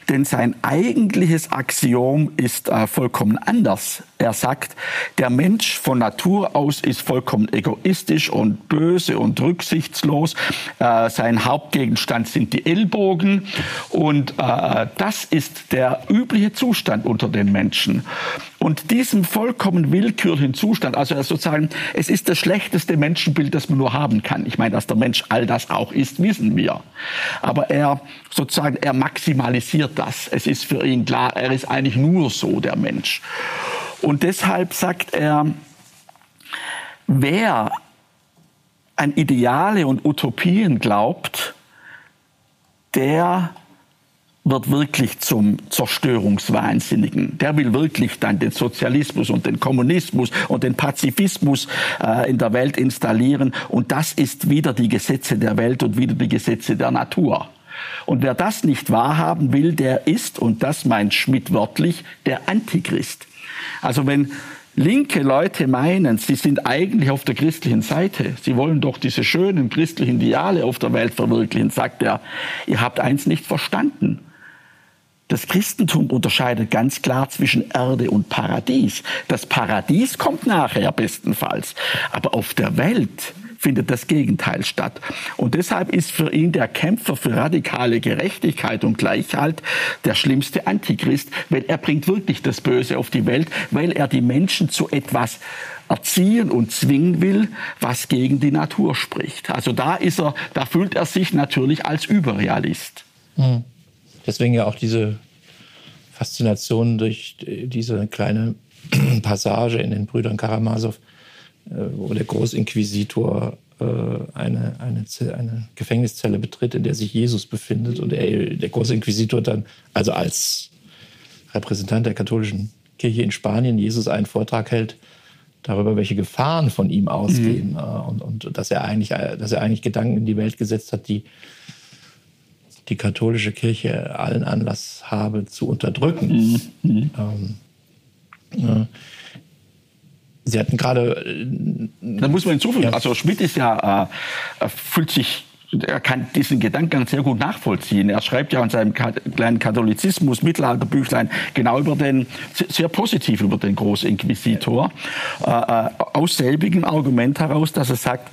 Denn sein eigentliches Axiom ist äh, vollkommen anders. Er sagt, der Mensch von Natur aus ist vollkommen egoistisch und böse und rücksichtslos. Äh, sein Hauptgegenstand sind die Ellbogen. Und äh, das ist der übliche Zustand unter den Menschen. Und diesem vollkommen willkürlichen Zustand, also sozusagen, es ist das schlechteste Menschenbild, das man nur haben kann. Ich meine, dass der Mensch all das auch ist, wissen wir. Aber er sozusagen, er maximalisiert das. Es ist für ihn klar, er ist eigentlich nur so der Mensch. Und deshalb sagt er, wer an Ideale und Utopien glaubt, der wird wirklich zum Zerstörungswahnsinnigen. Der will wirklich dann den Sozialismus und den Kommunismus und den Pazifismus äh, in der Welt installieren. Und das ist wieder die Gesetze der Welt und wieder die Gesetze der Natur. Und wer das nicht wahrhaben will, der ist, und das meint Schmidt wörtlich, der Antichrist. Also wenn linke Leute meinen, sie sind eigentlich auf der christlichen Seite, sie wollen doch diese schönen christlichen Ideale auf der Welt verwirklichen, sagt er, ihr habt eins nicht verstanden. Das Christentum unterscheidet ganz klar zwischen Erde und Paradies. Das Paradies kommt nachher bestenfalls. Aber auf der Welt findet das Gegenteil statt. Und deshalb ist für ihn der Kämpfer für radikale Gerechtigkeit und Gleichheit der schlimmste Antichrist, weil er bringt wirklich das Böse auf die Welt, weil er die Menschen zu etwas erziehen und zwingen will, was gegen die Natur spricht. Also da ist er, da fühlt er sich natürlich als Überrealist. Mhm. Deswegen ja auch diese Faszination durch diese kleine Passage in den Brüdern Karamasow, wo der Großinquisitor äh, eine, eine, eine Gefängniszelle betritt, in der sich Jesus befindet und er, der Großinquisitor dann, also als Repräsentant der katholischen Kirche in Spanien, Jesus einen Vortrag hält darüber, welche Gefahren von ihm ausgehen mhm. Äh, und, und dass, er eigentlich, dass er eigentlich Gedanken in die Welt gesetzt hat, die die katholische Kirche allen Anlass habe zu unterdrücken. Mhm. mhm. Ähm, ja. Sie hatten gerade. Da muss man hinzufügen. Ja. Also Schmidt ist ja, äh, fühlt sich er kann diesen Gedanken sehr gut nachvollziehen. Er schreibt ja in seinem kleinen Katholizismus, Mittelalterbüchlein, genau über den, sehr positiv über den Großinquisitor, äh, äh, aus selbigem Argument heraus, dass er sagt,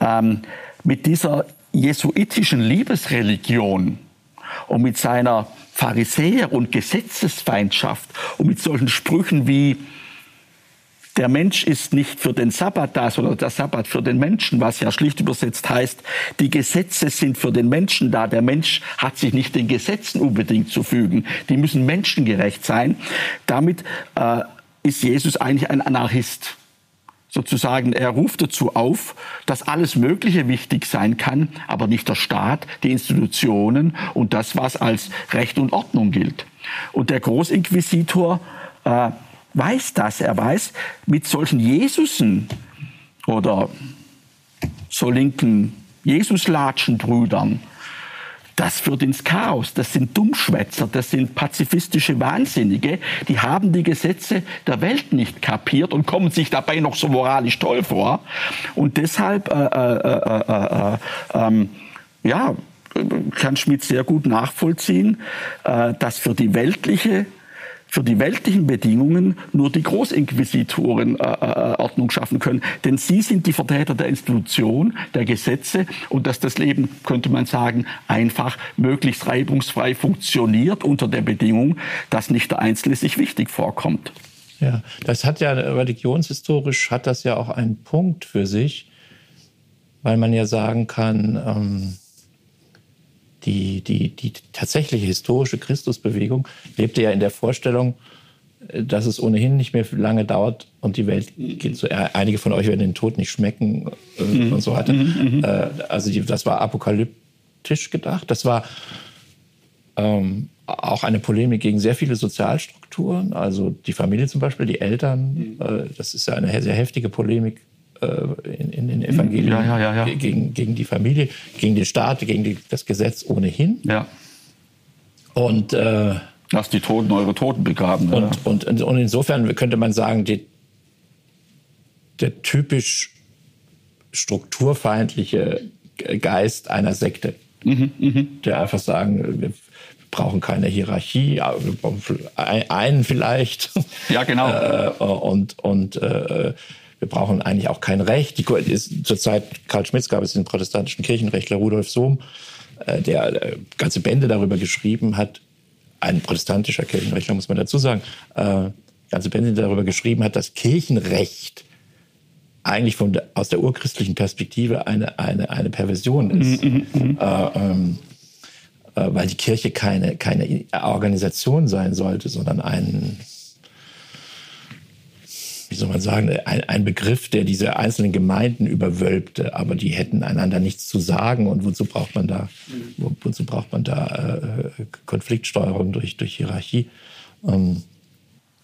ähm, mit dieser jesuitischen Liebesreligion und mit seiner Pharisäer- und Gesetzesfeindschaft und mit solchen Sprüchen wie der Mensch ist nicht für den Sabbat da, sondern der Sabbat für den Menschen, was ja schlicht übersetzt heißt, die Gesetze sind für den Menschen da. Der Mensch hat sich nicht den Gesetzen unbedingt zu fügen. Die müssen menschengerecht sein. Damit äh, ist Jesus eigentlich ein Anarchist. Sozusagen, er ruft dazu auf, dass alles Mögliche wichtig sein kann, aber nicht der Staat, die Institutionen und das, was als Recht und Ordnung gilt. Und der Großinquisitor äh, weiß das. Er weiß, mit solchen Jesusen oder so linken Jesus-Latschen-Brüdern, das führt ins Chaos. Das sind Dummschwätzer, das sind pazifistische Wahnsinnige, die haben die Gesetze der Welt nicht kapiert und kommen sich dabei noch so moralisch toll vor. Und deshalb, äh, äh, äh, äh ähm, ja, kann Schmidt sehr gut nachvollziehen, äh, dass für die weltliche für die weltlichen Bedingungen nur die Großinquisitoren äh, äh, Ordnung schaffen können. Denn sie sind die Vertreter der Institution, der Gesetze und dass das Leben, könnte man sagen, einfach möglichst reibungsfrei funktioniert unter der Bedingung, dass nicht der Einzelne sich wichtig vorkommt. Ja, das hat ja religionshistorisch hat das ja auch einen Punkt für sich, weil man ja sagen kann, ähm, die, die, die tatsächliche historische Christusbewegung lebte ja in der Vorstellung, äh, dass es ohnehin nicht mehr lange dauert und die Welt geht so. Äh, einige von euch werden den Tod nicht schmecken äh, mhm. und so weiter. Mhm, mhm. äh, also die, das war apokalyptisch gedacht. Das war ähm, auch eine Polemik gegen sehr viele Sozialstrukturen. Also die Familie zum Beispiel, die Eltern. Mhm. Äh, das ist ja eine sehr heftige Polemik in, in, den Evangelien ja, ja, ja, Gegen, gegen die Familie, gegen den Staat, gegen die, das Gesetz ohnehin. Ja. Und äh, Lasst die Toten eure Toten begraben. Und, und, und insofern könnte man sagen, die, der typisch strukturfeindliche Geist einer Sekte, mhm, mh. der einfach sagen, wir brauchen keine Hierarchie, einen vielleicht. Ja, genau. äh, und und äh, wir brauchen eigentlich auch kein Recht. Die, ist, zur Zeit Karl Schmitz gab es den protestantischen Kirchenrechtler Rudolf Sohm, äh, der äh, ganze Bände darüber geschrieben hat. Ein protestantischer Kirchenrechtler, muss man dazu sagen. Äh, ganze Bände darüber geschrieben hat, dass Kirchenrecht eigentlich von aus der urchristlichen Perspektive eine, eine, eine Perversion ist. Mm -hmm. äh, ähm, äh, weil die Kirche keine, keine Organisation sein sollte, sondern ein, wie soll man sagen, ein, ein, Begriff, der diese einzelnen Gemeinden überwölbte, aber die hätten einander nichts zu sagen. Und wozu braucht man da, wo, wozu braucht man da äh, Konfliktsteuerung durch, durch Hierarchie? Ähm,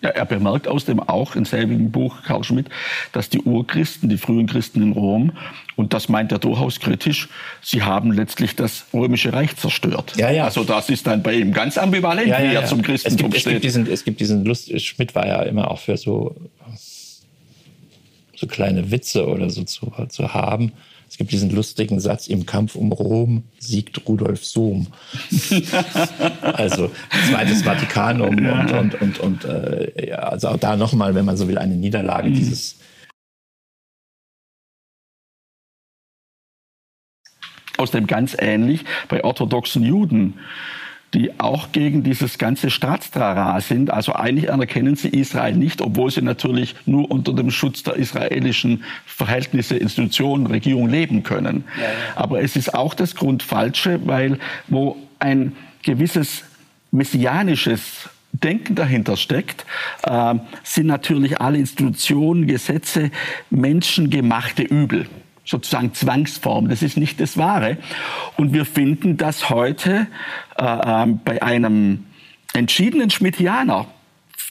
ja, er bemerkt außerdem auch im selben Buch Karl Schmidt, dass die Urchristen, die frühen Christen in Rom, und das meint er durchaus kritisch, sie haben letztlich das römische Reich zerstört. Ja, ja. Also das ist dann bei ihm ganz ambivalent, ja, ja, wie er zum Christentum es gibt, steht. Es gibt diesen, es gibt diesen Lust, Schmidt war ja immer auch für so so kleine Witze oder so zu, zu haben. Es gibt diesen lustigen Satz, im Kampf um Rom siegt Rudolf Sohm. also zweites Vatikanum und, und, und, und äh, ja, also auch da nochmal, wenn man so will, eine Niederlage mhm. dieses aus dem ganz ähnlich bei orthodoxen Juden die auch gegen dieses ganze Staatstrara sind. Also eigentlich anerkennen sie Israel nicht, obwohl sie natürlich nur unter dem Schutz der israelischen Verhältnisse, Institutionen, Regierung leben können. Ja, ja. Aber es ist auch das Grundfalsche, weil wo ein gewisses messianisches Denken dahinter steckt, äh, sind natürlich alle Institutionen, Gesetze menschengemachte Übel sozusagen Zwangsform. Das ist nicht das Wahre. Und wir finden das heute äh, äh, bei einem entschiedenen Schmidtianer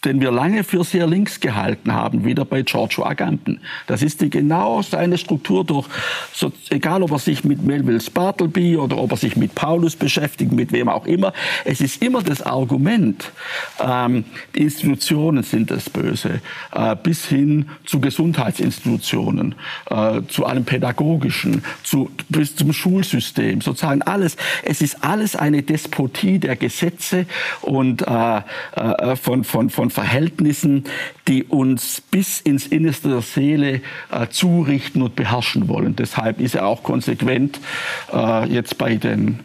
den wir lange für sehr links gehalten haben, wieder bei Giorgio Agamben. Das ist die genau seine Struktur durch, so, egal ob er sich mit Melville Bartleby oder ob er sich mit Paulus beschäftigt, mit wem auch immer. Es ist immer das Argument, ähm, die Institutionen sind das Böse, äh, bis hin zu Gesundheitsinstitutionen, äh, zu allem Pädagogischen, zu, bis zum Schulsystem, sozusagen alles. Es ist alles eine Despotie der Gesetze und äh, äh, von, von, von Verhältnissen, die uns bis ins Innerste der Seele äh, zurichten und beherrschen wollen. Deshalb ist er auch konsequent äh, jetzt bei den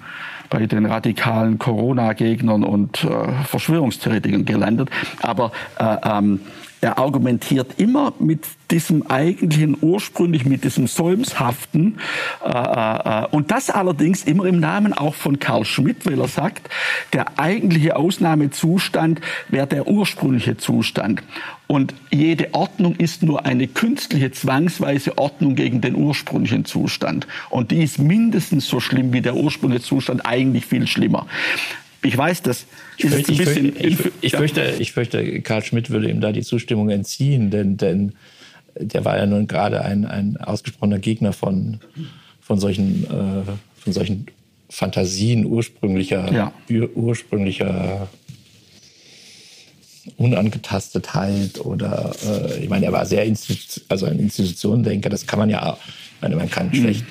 bei den radikalen Corona-Gegnern und äh, Verschwörungstheoretikern gelandet. Aber äh, ähm, er argumentiert immer mit diesem eigentlichen ursprünglich mit diesem Solmshaften äh, äh, und das allerdings immer im Namen auch von Karl Schmidt, weil er sagt, der eigentliche Ausnahmezustand wäre der ursprüngliche Zustand. Und jede Ordnung ist nur eine künstliche, zwangsweise Ordnung gegen den ursprünglichen Zustand. Und die ist mindestens so schlimm wie der ursprüngliche Zustand, eigentlich viel schlimmer. Ich weiß, das ich fürchte, ein bisschen. Ich, fürchte, ich, fürchte, ich fürchte, Karl Schmidt würde ihm da die Zustimmung entziehen, denn, denn der war ja nun gerade ein, ein ausgesprochener Gegner von, von, solchen, äh, von solchen Fantasien ursprünglicher, ja. ursprünglicher Unangetastetheit oder äh, ich meine, er war sehr Institu also ein Institutionendenker, das kann man ja, ich meine, man kann mhm. schlecht,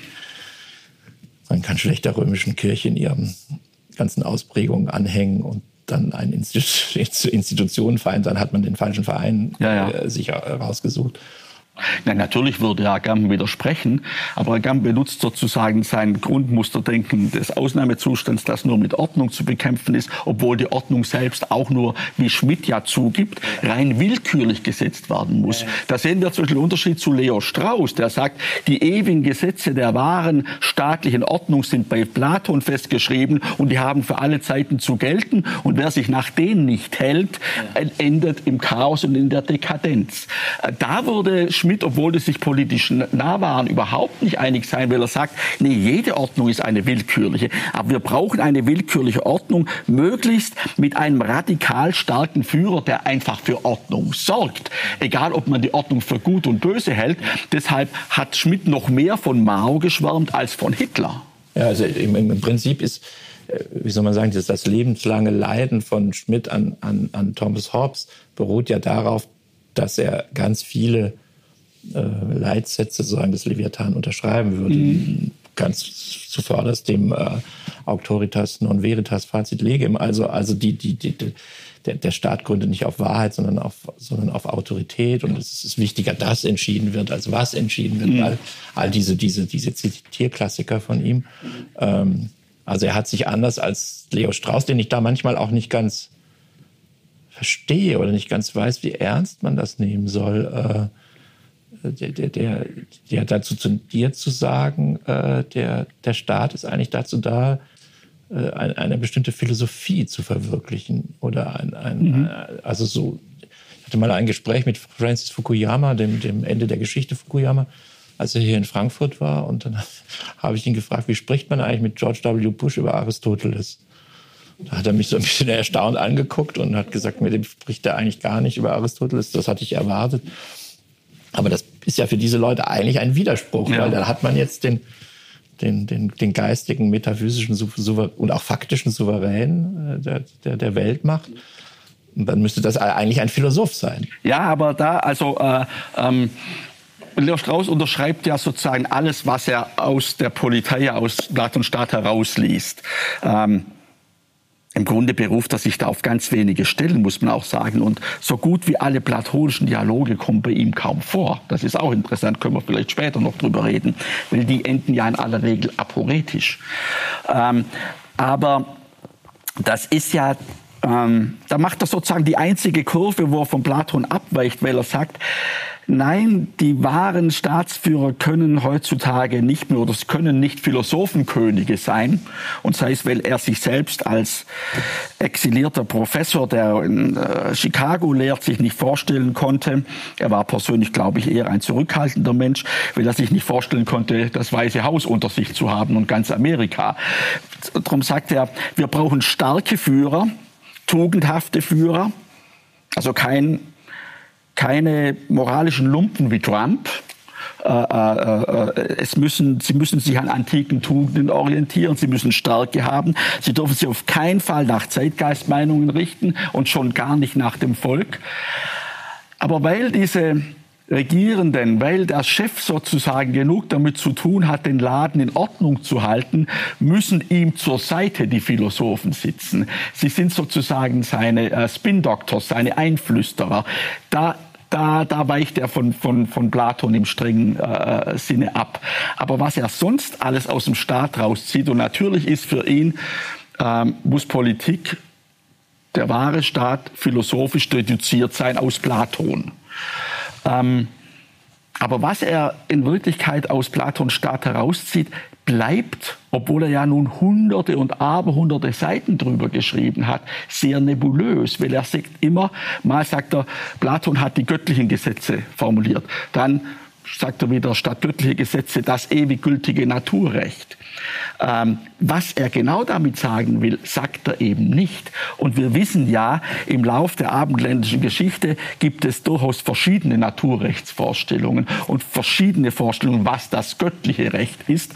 man kann schlecht der römischen Kirche in ihrem ganzen Ausprägungen anhängen und dann ein Institutionenverein, dann hat man den falschen Verein ja, ja. Äh, sich rausgesucht. Na, natürlich würde Agam widersprechen, aber Agam benutzt sozusagen sein Grundmusterdenken des Ausnahmezustands, das nur mit Ordnung zu bekämpfen ist, obwohl die Ordnung selbst auch nur, wie Schmidt ja zugibt, rein willkürlich gesetzt werden muss. Da sehen wir zum Beispiel den Unterschied zu Leo Strauss, der sagt, die ewigen Gesetze der wahren staatlichen Ordnung sind bei Platon festgeschrieben und die haben für alle Zeiten zu gelten und wer sich nach denen nicht hält, endet im Chaos und in der Dekadenz. Da wurde Schmidt, obwohl die sich politisch nah waren, überhaupt nicht einig sein, weil er sagt, nee, jede Ordnung ist eine willkürliche. Aber wir brauchen eine willkürliche Ordnung, möglichst mit einem radikal starken Führer, der einfach für Ordnung sorgt. Egal, ob man die Ordnung für gut und böse hält. Deshalb hat Schmidt noch mehr von Mao geschwärmt als von Hitler. Ja, also im, im Prinzip ist, äh, wie soll man sagen, das, das lebenslange Leiden von Schmidt an, an, an Thomas Hobbes beruht ja darauf, dass er ganz viele äh, Leitsätze sozusagen des Leviathan unterschreiben würde. Mhm. Ganz zuvörderst dem äh, Auctoritas non veritas facit legem. Also, also die, die, die, die der, der Staat gründet nicht auf Wahrheit, sondern auf, sondern auf Autorität. Und es ist wichtiger, dass entschieden wird, als was entschieden wird. Mhm. All, all diese, diese, diese Zitierklassiker von ihm. Ähm, also er hat sich anders als Leo Strauss, den ich da manchmal auch nicht ganz verstehe oder nicht ganz weiß, wie ernst man das nehmen soll. Äh, der, der, der, der dazu tendiert zu sagen, äh, der, der Staat ist eigentlich dazu da, äh, eine, eine bestimmte Philosophie zu verwirklichen. Oder ein, ein mhm. Äh, also so, ich hatte mal ein Gespräch mit Francis Fukuyama, dem, dem Ende der Geschichte Fukuyama, als er hier in Frankfurt war. Und dann habe ich ihn gefragt, wie spricht man eigentlich mit George W. Bush über Aristoteles? Da hat er mich so ein bisschen erstaunt angeguckt und hat gesagt, mit dem spricht er eigentlich gar nicht über Aristoteles. Das hatte ich erwartet. Aber das ist ja für diese Leute eigentlich ein Widerspruch, ja. weil da hat man jetzt den, den, den, den geistigen, metaphysischen und auch faktischen Souverän äh, der, der, der Weltmacht. Und dann müsste das eigentlich ein Philosoph sein. Ja, aber da, also äh, ähm, Leo Strauss unterschreibt ja sozusagen alles, was er aus der Politei, aus Staat und Staat herausliest. Ähm, im Grunde beruft er sich da auf ganz wenige Stellen, muss man auch sagen. Und so gut wie alle platonischen Dialoge kommen bei ihm kaum vor. Das ist auch interessant, können wir vielleicht später noch drüber reden, weil die enden ja in aller Regel aporetisch. Ähm, aber das ist ja ähm, da macht er sozusagen die einzige Kurve, wo er von Platon abweicht, weil er sagt, Nein, die wahren Staatsführer können heutzutage nicht mehr es können nicht Philosophenkönige sein. Und sei es, weil er sich selbst als exilierter Professor, der in äh, Chicago lehrt, sich nicht vorstellen konnte. Er war persönlich, glaube ich, eher ein zurückhaltender Mensch, weil er sich nicht vorstellen konnte, das Weiße Haus unter sich zu haben und ganz Amerika. Darum sagt er, wir brauchen starke Führer, tugendhafte Führer, Also kein, keine moralischen Lumpen wie Trump, äh, äh, äh, es müssen, sie müssen sich an antiken Tugenden orientieren, sie müssen Stärke haben, sie dürfen sich auf keinen Fall nach Zeitgeistmeinungen richten und schon gar nicht nach dem Volk. Aber weil diese Regierenden, weil der Chef sozusagen genug damit zu tun hat, den Laden in Ordnung zu halten, müssen ihm zur Seite die Philosophen sitzen. Sie sind sozusagen seine äh, Spin-Doctors, seine Einflüsterer. Da da, da weicht er von, von, von Platon im strengen äh, Sinne ab. Aber was er sonst alles aus dem Staat rauszieht, und natürlich ist für ihn, ähm, muss Politik, der wahre Staat, philosophisch deduziert sein aus Platon. Ähm, aber was er in Wirklichkeit aus Platons Staat herauszieht, bleibt, obwohl er ja nun hunderte und aberhunderte Seiten drüber geschrieben hat, sehr nebulös, weil er sagt immer, mal sagt er, Platon hat die göttlichen Gesetze formuliert, dann sagt er wieder, statt göttliche Gesetze das ewig gültige Naturrecht. Ähm, was er genau damit sagen will, sagt er eben nicht. Und wir wissen ja, im Lauf der abendländischen Geschichte gibt es durchaus verschiedene Naturrechtsvorstellungen und verschiedene Vorstellungen, was das göttliche Recht ist.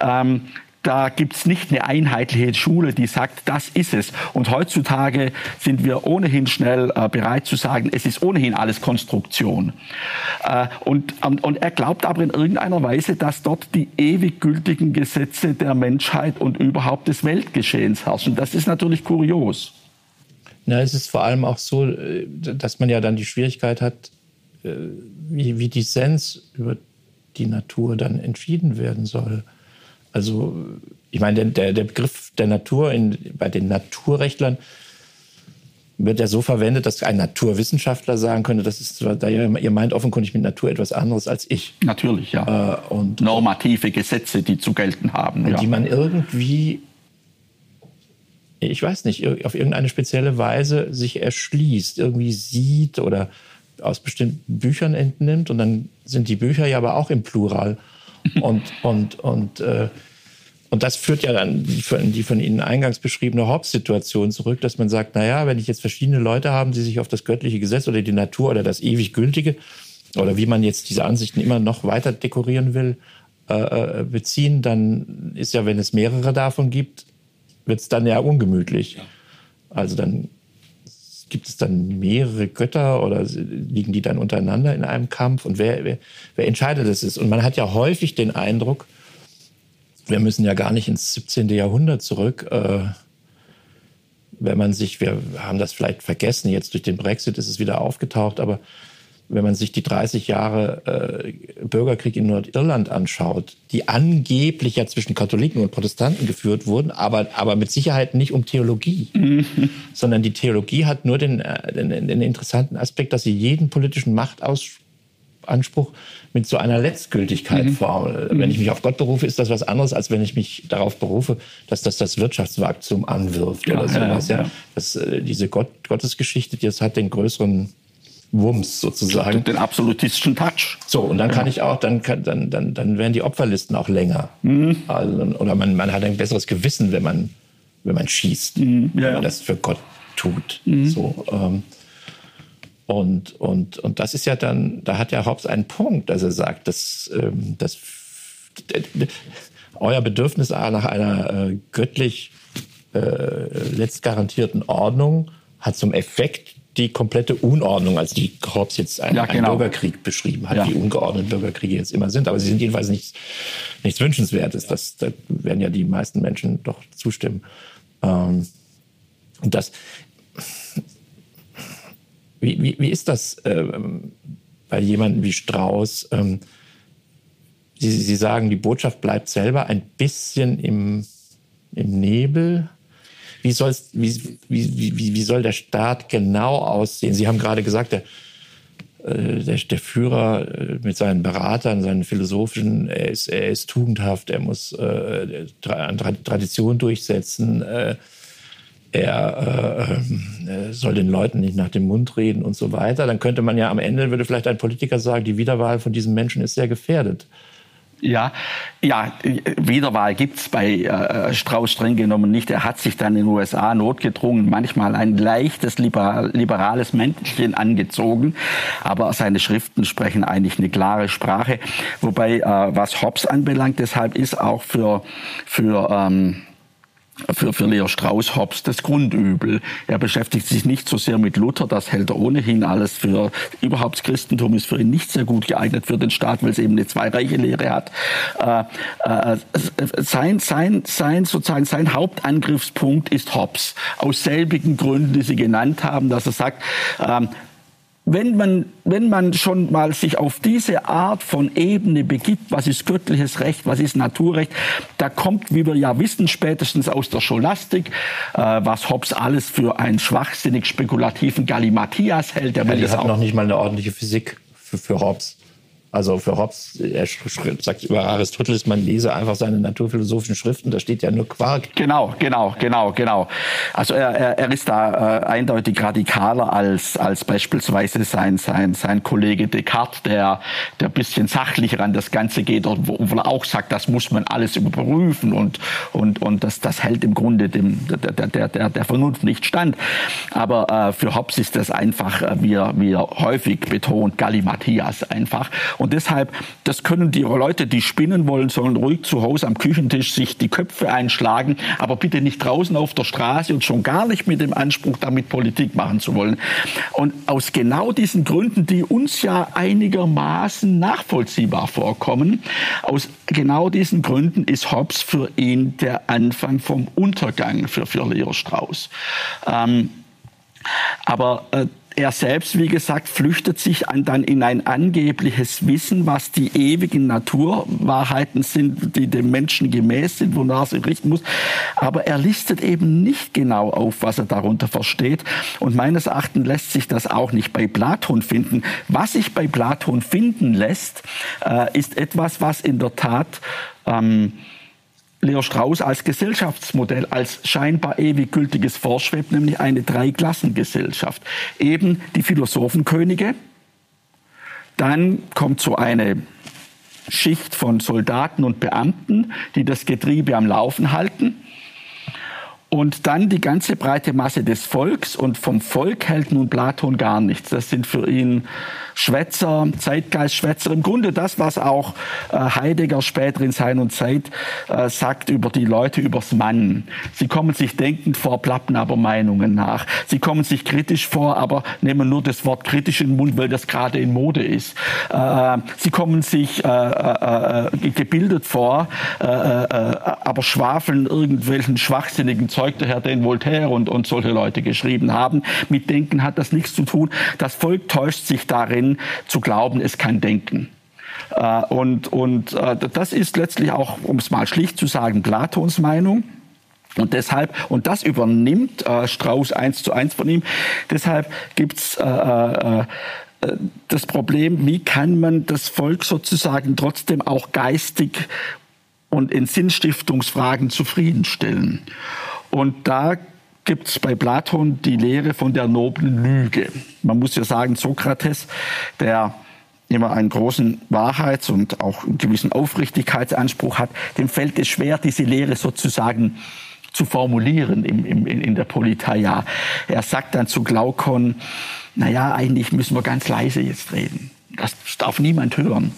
Ähm, da gibt es nicht eine einheitliche Schule, die sagt, das ist es. Und heutzutage sind wir ohnehin schnell äh, bereit zu sagen, es ist ohnehin alles Konstruktion. Äh, und, ähm, und er glaubt aber in irgendeiner Weise, dass dort die ewig gültigen Gesetze der Menschheit und überhaupt des Weltgeschehens herrschen. Das ist natürlich kurios. Na, es ist vor allem auch so, äh, dass man ja dann die Schwierigkeit hat, äh, wie, wie Dissens über die Natur dann entschieden werden soll. Also ich meine, der, der Begriff der Natur in, bei den Naturrechtlern wird ja so verwendet, dass ein Naturwissenschaftler sagen könnte, das ist da ihr meint offenkundig mit Natur etwas anderes als ich. Natürlich, ja. Äh, und normative Gesetze, die zu gelten haben, und ja. die man irgendwie, ich weiß nicht, auf irgendeine spezielle Weise sich erschließt, irgendwie sieht oder aus bestimmten Büchern entnimmt und dann sind die Bücher ja aber auch im Plural und, und, und, äh, und das führt ja dann die von, die von Ihnen eingangs beschriebene Hobbes-Situation zurück, dass man sagt, naja, wenn ich jetzt verschiedene Leute habe, die sich auf das göttliche Gesetz oder die Natur oder das ewig Gültige oder wie man jetzt diese Ansichten immer noch weiter dekorieren will, äh, äh beziehen, dann ist ja, wenn es mehrere davon gibt, wird es dann ja ungemütlich. Also dann gibt es dann mehrere Götter oder liegen die dann untereinander in einem Kampf? Und wer, wer, wer entscheidet das? Und man hat ja häufig den Eindruck, wir müssen ja gar nicht ins 17. Jahrhundert zurück. Äh, wenn man sich, wir haben das vielleicht vergessen, jetzt durch den Brexit ist es wieder aufgetaucht, aber wenn man sich die 30 Jahre äh, Bürgerkrieg in Nordirland anschaut, die angeblich ja zwischen Katholiken und Protestanten geführt wurden, aber, aber mit Sicherheit nicht um Theologie, mhm. sondern die Theologie hat nur den, äh, den, den interessanten Aspekt, dass sie jeden politischen Machtanspruch mit so einer Letztgültigkeit mhm. Wenn ich mich auf Gott berufe, ist das was anderes, als wenn ich mich darauf berufe, dass das das Wirtschaftswachstum anwirft ja, oder sowas. Ja, ja. Das, äh, diese Gott, Gottesgeschichte, das hat den größeren Wumms sozusagen. Den absolutistischen Touch. So, und dann kann ja. ich auch, dann, kann, dann, dann, dann werden die Opferlisten auch länger. Mhm. Also, oder man, man hat ein besseres Gewissen, wenn man, wenn man schießt, mhm. ja. wenn man das für Gott tut. Mhm. So, ähm, und, und, und das ist ja dann, da hat ja Hobbes einen Punkt, dass er sagt, dass, ähm, dass euer Bedürfnis nach einer äh, göttlich äh, letztgarantierten Ordnung hat zum Effekt, die komplette Unordnung, als die Korps jetzt einen, ja, genau. einen Bürgerkrieg beschrieben hat, ja. wie ungeordnet Bürgerkriege jetzt immer sind. Aber sie sind jedenfalls nichts, nichts Wünschenswertes. Das, da werden ja die meisten Menschen doch zustimmen. Ähm, und das, wie, wie, wie ist das ähm, bei jemandem wie Strauß? Ähm, Sie, Sie sagen, die Botschaft bleibt selber ein bisschen im, im Nebel wie, soll's, wie, wie, wie, wie soll der Staat genau aussehen? Sie haben gerade gesagt, der, äh, der, der Führer äh, mit seinen Beratern, seinen philosophischen, er ist, er ist tugendhaft, er muss äh, Tradition durchsetzen, äh, er äh, soll den Leuten nicht nach dem Mund reden und so weiter. Dann könnte man ja am Ende, würde vielleicht ein Politiker sagen, die Wiederwahl von diesem Menschen ist sehr gefährdet. Ja, ja, Wiederwahl gibt's bei äh, Strauß streng genommen nicht. Er hat sich dann in den USA notgedrungen manchmal ein leichtes liberal, liberales Männchen angezogen, aber seine Schriften sprechen eigentlich eine klare Sprache. Wobei, äh, was Hobbes anbelangt, deshalb ist auch für, für ähm, für, für Leo Strauss Hobbes das Grundübel. Er beschäftigt sich nicht so sehr mit Luther, das hält er ohnehin alles für, überhaupt Christentum ist für ihn nicht sehr gut geeignet für den Staat, weil es eben eine Zwei-Reiche-Lehre hat. Äh, äh, sein, sein, sein, sozusagen, sein Hauptangriffspunkt ist Hobbes. Aus selbigen Gründen, die Sie genannt haben, dass er sagt, ähm, wenn man, wenn man schon mal sich auf diese Art von Ebene begibt, was ist göttliches Recht, was ist Naturrecht, da kommt, wie wir ja wissen, spätestens aus der Scholastik, äh, was Hobbes alles für einen schwachsinnig spekulativen Galimathias hält. Der will ja, die hat noch nicht mal eine ordentliche Physik für, für Hobbes. Also für Hobbes, er sagt über Aristoteles, man lese einfach seine naturphilosophischen Schriften, da steht ja nur Quark. Genau, genau, genau, genau. Also er, er, er ist da äh, eindeutig radikaler als, als beispielsweise sein, sein, sein Kollege Descartes, der, der bisschen sachlicher an das Ganze geht wo er auch sagt, das muss man alles überprüfen und, und, und das, das hält im Grunde dem, der, der, der, der Vernunft nicht stand. Aber äh, für Hobbes ist das einfach, äh, wie er, wie er häufig betont, Gallimathias einfach. Und deshalb, das können die Leute, die spinnen wollen, sollen ruhig zu Hause am Küchentisch sich die Köpfe einschlagen, aber bitte nicht draußen auf der Straße und schon gar nicht mit dem Anspruch, damit Politik machen zu wollen. Und aus genau diesen Gründen, die uns ja einigermaßen nachvollziehbar vorkommen, aus genau diesen Gründen ist Hobbes für ihn der Anfang vom Untergang für, Leo Strauss. Ähm, aber äh, er selbst, wie gesagt, flüchtet sich dann in ein angebliches Wissen, was die ewigen Naturwahrheiten sind, die dem Menschen gemäß sind, wonach er sich richten muss. Aber er listet eben nicht genau auf, was er darunter versteht. Und meines Erachtens lässt sich das auch nicht bei Platon finden. Was sich bei Platon finden lässt, äh, ist etwas, was in der Tat ähm, Leo Strauss als Gesellschaftsmodell, als scheinbar ewig gültiges vorschwebt, nämlich eine Dreiklassengesellschaft. Eben die Philosophenkönige, dann kommt so eine Schicht von Soldaten und Beamten, die das Getriebe am Laufen halten. Und dann die ganze breite Masse des Volks und vom Volk hält nun Platon gar nichts. Das sind für ihn Schwätzer, Zeitgeistschwätzer. Im Grunde das, was auch äh, Heidegger später in Sein und Zeit äh, sagt über die Leute, übers Mann. Sie kommen sich denkend vor, plappen aber Meinungen nach. Sie kommen sich kritisch vor, aber nehmen nur das Wort kritisch in den Mund, weil das gerade in Mode ist. Äh, sie kommen sich gebildet vor, aber schwafeln irgendwelchen schwachsinnigen Zeug daher, den Voltaire und, und solche Leute geschrieben haben. Mit Denken hat das nichts zu tun. Das Volk täuscht sich darin, zu glauben, es kann denken. Äh, und, und äh, das ist letztlich auch, um es mal schlicht zu sagen, Platons Meinung. Und deshalb, und das übernimmt äh, Strauß eins zu eins von ihm, deshalb gibt's äh, äh, das Problem, wie kann man das Volk sozusagen trotzdem auch geistig und in Sinnstiftungsfragen zufriedenstellen. Und da gibt es bei Platon die Lehre von der noblen Lüge. Man muss ja sagen, Sokrates, der immer einen großen Wahrheits- und auch einen gewissen Aufrichtigkeitsanspruch hat, dem fällt es schwer, diese Lehre sozusagen zu formulieren im, im, in der Politeia. Er sagt dann zu Glaukon, naja, eigentlich müssen wir ganz leise jetzt reden. Das darf niemand hören.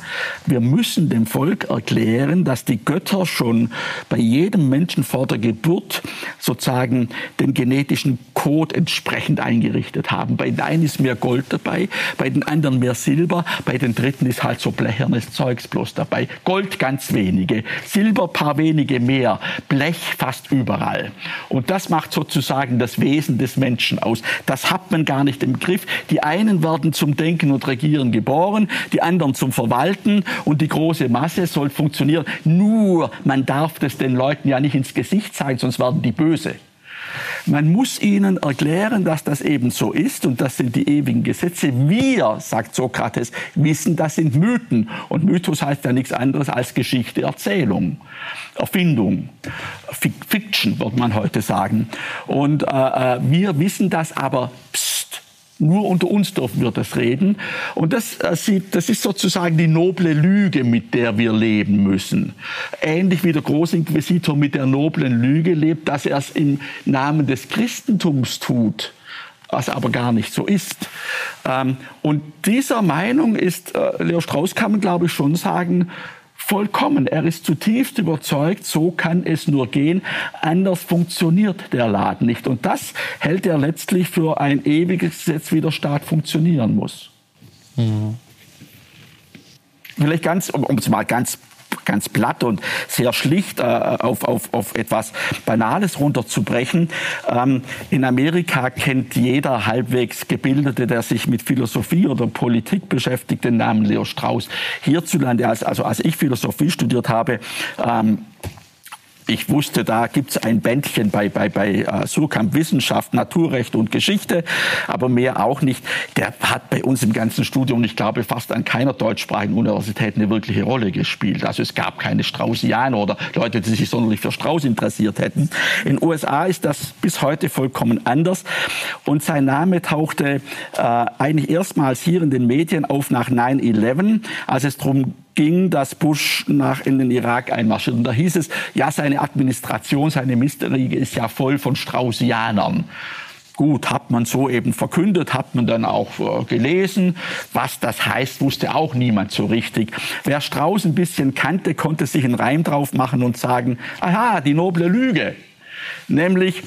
Wir müssen dem Volk erklären, dass die Götter schon bei jedem Menschen vor der Geburt sozusagen den genetischen Code entsprechend eingerichtet haben. Bei den einen ist mehr Gold dabei, bei den anderen mehr Silber, bei den dritten ist halt so blechernes Zeugs bloß dabei. Gold ganz wenige, Silber paar wenige mehr, Blech fast überall. Und das macht sozusagen das Wesen des Menschen aus. Das hat man gar nicht im Griff. Die einen werden zum Denken und Regieren geboren Sensoren, die anderen zum Verwalten und die große Masse soll funktionieren. Nur, man darf das den Leuten ja nicht ins Gesicht zeigen, sonst werden die böse. Man muss ihnen erklären, dass das eben so ist und das sind die ewigen Gesetze. Wir, sagt Sokrates, wissen, das sind Mythen. Und Mythos heißt ja nichts anderes als Geschichte, Erzählung, Erfindung, Fiction, würde man heute sagen. Und äh, äh wir wissen das aber, pst, Nur unter uns dürfen wir das reden. Und das, äh, das ist sozusagen die noble Lüge, mit der wir leben müssen. Ähnlich wie der Großinquisitor mit der noblen Lüge lebt, dass er es im Namen des Christentums tut was aber gar nicht so ist. Ähm, und dieser Meinung ist äh, Leo Strauss, kann man glaube ich schon sagen, vollkommen. Er ist zutiefst überzeugt, so kann es nur gehen. Anders funktioniert der Laden nicht. Und das hält er letztlich für ein ewiges Gesetz, wie der Staat funktionieren muss. Mhm. Vielleicht ganz, um es mal ganz ganz platt und sehr schlicht äh, auf, auf, auf etwas Banales runterzubrechen. Ähm, in Amerika kennt jeder halbwegs Gebildete, der sich mit Philosophie oder Politik beschäftigt, den Namen Leo Strauss. Hierzulande, als, also als ich Philosophie studiert habe, ähm, ich wusste, da gibt es ein Bändchen bei, bei, bei uh, Surkamp Wissenschaft, Naturrecht und Geschichte, aber mehr auch nicht. Der hat bei uns im ganzen Studium, ich glaube, fast an keiner deutschsprachigen Universität eine wirkliche Rolle gespielt. Also es gab keine Straussianer oder Leute, die sich sonderlich für Strauß interessiert hätten. In den USA ist das bis heute vollkommen anders. Und sein Name tauchte äh, eigentlich erstmals hier in den Medien auf nach 9-11, als es darum ging, dass Bush nach in den Irak einmarschiert. Und da hieß es, ja, seine Administration, seine Ministerriege ist ja voll von Straußianern. Gut, hat man so eben verkündet, hat man dann auch äh, gelesen. Was das heißt, wusste auch niemand so richtig. Wer Strauß ein bisschen kannte, konnte sich einen Reim drauf machen und sagen, aha, die noble Lüge. Nämlich,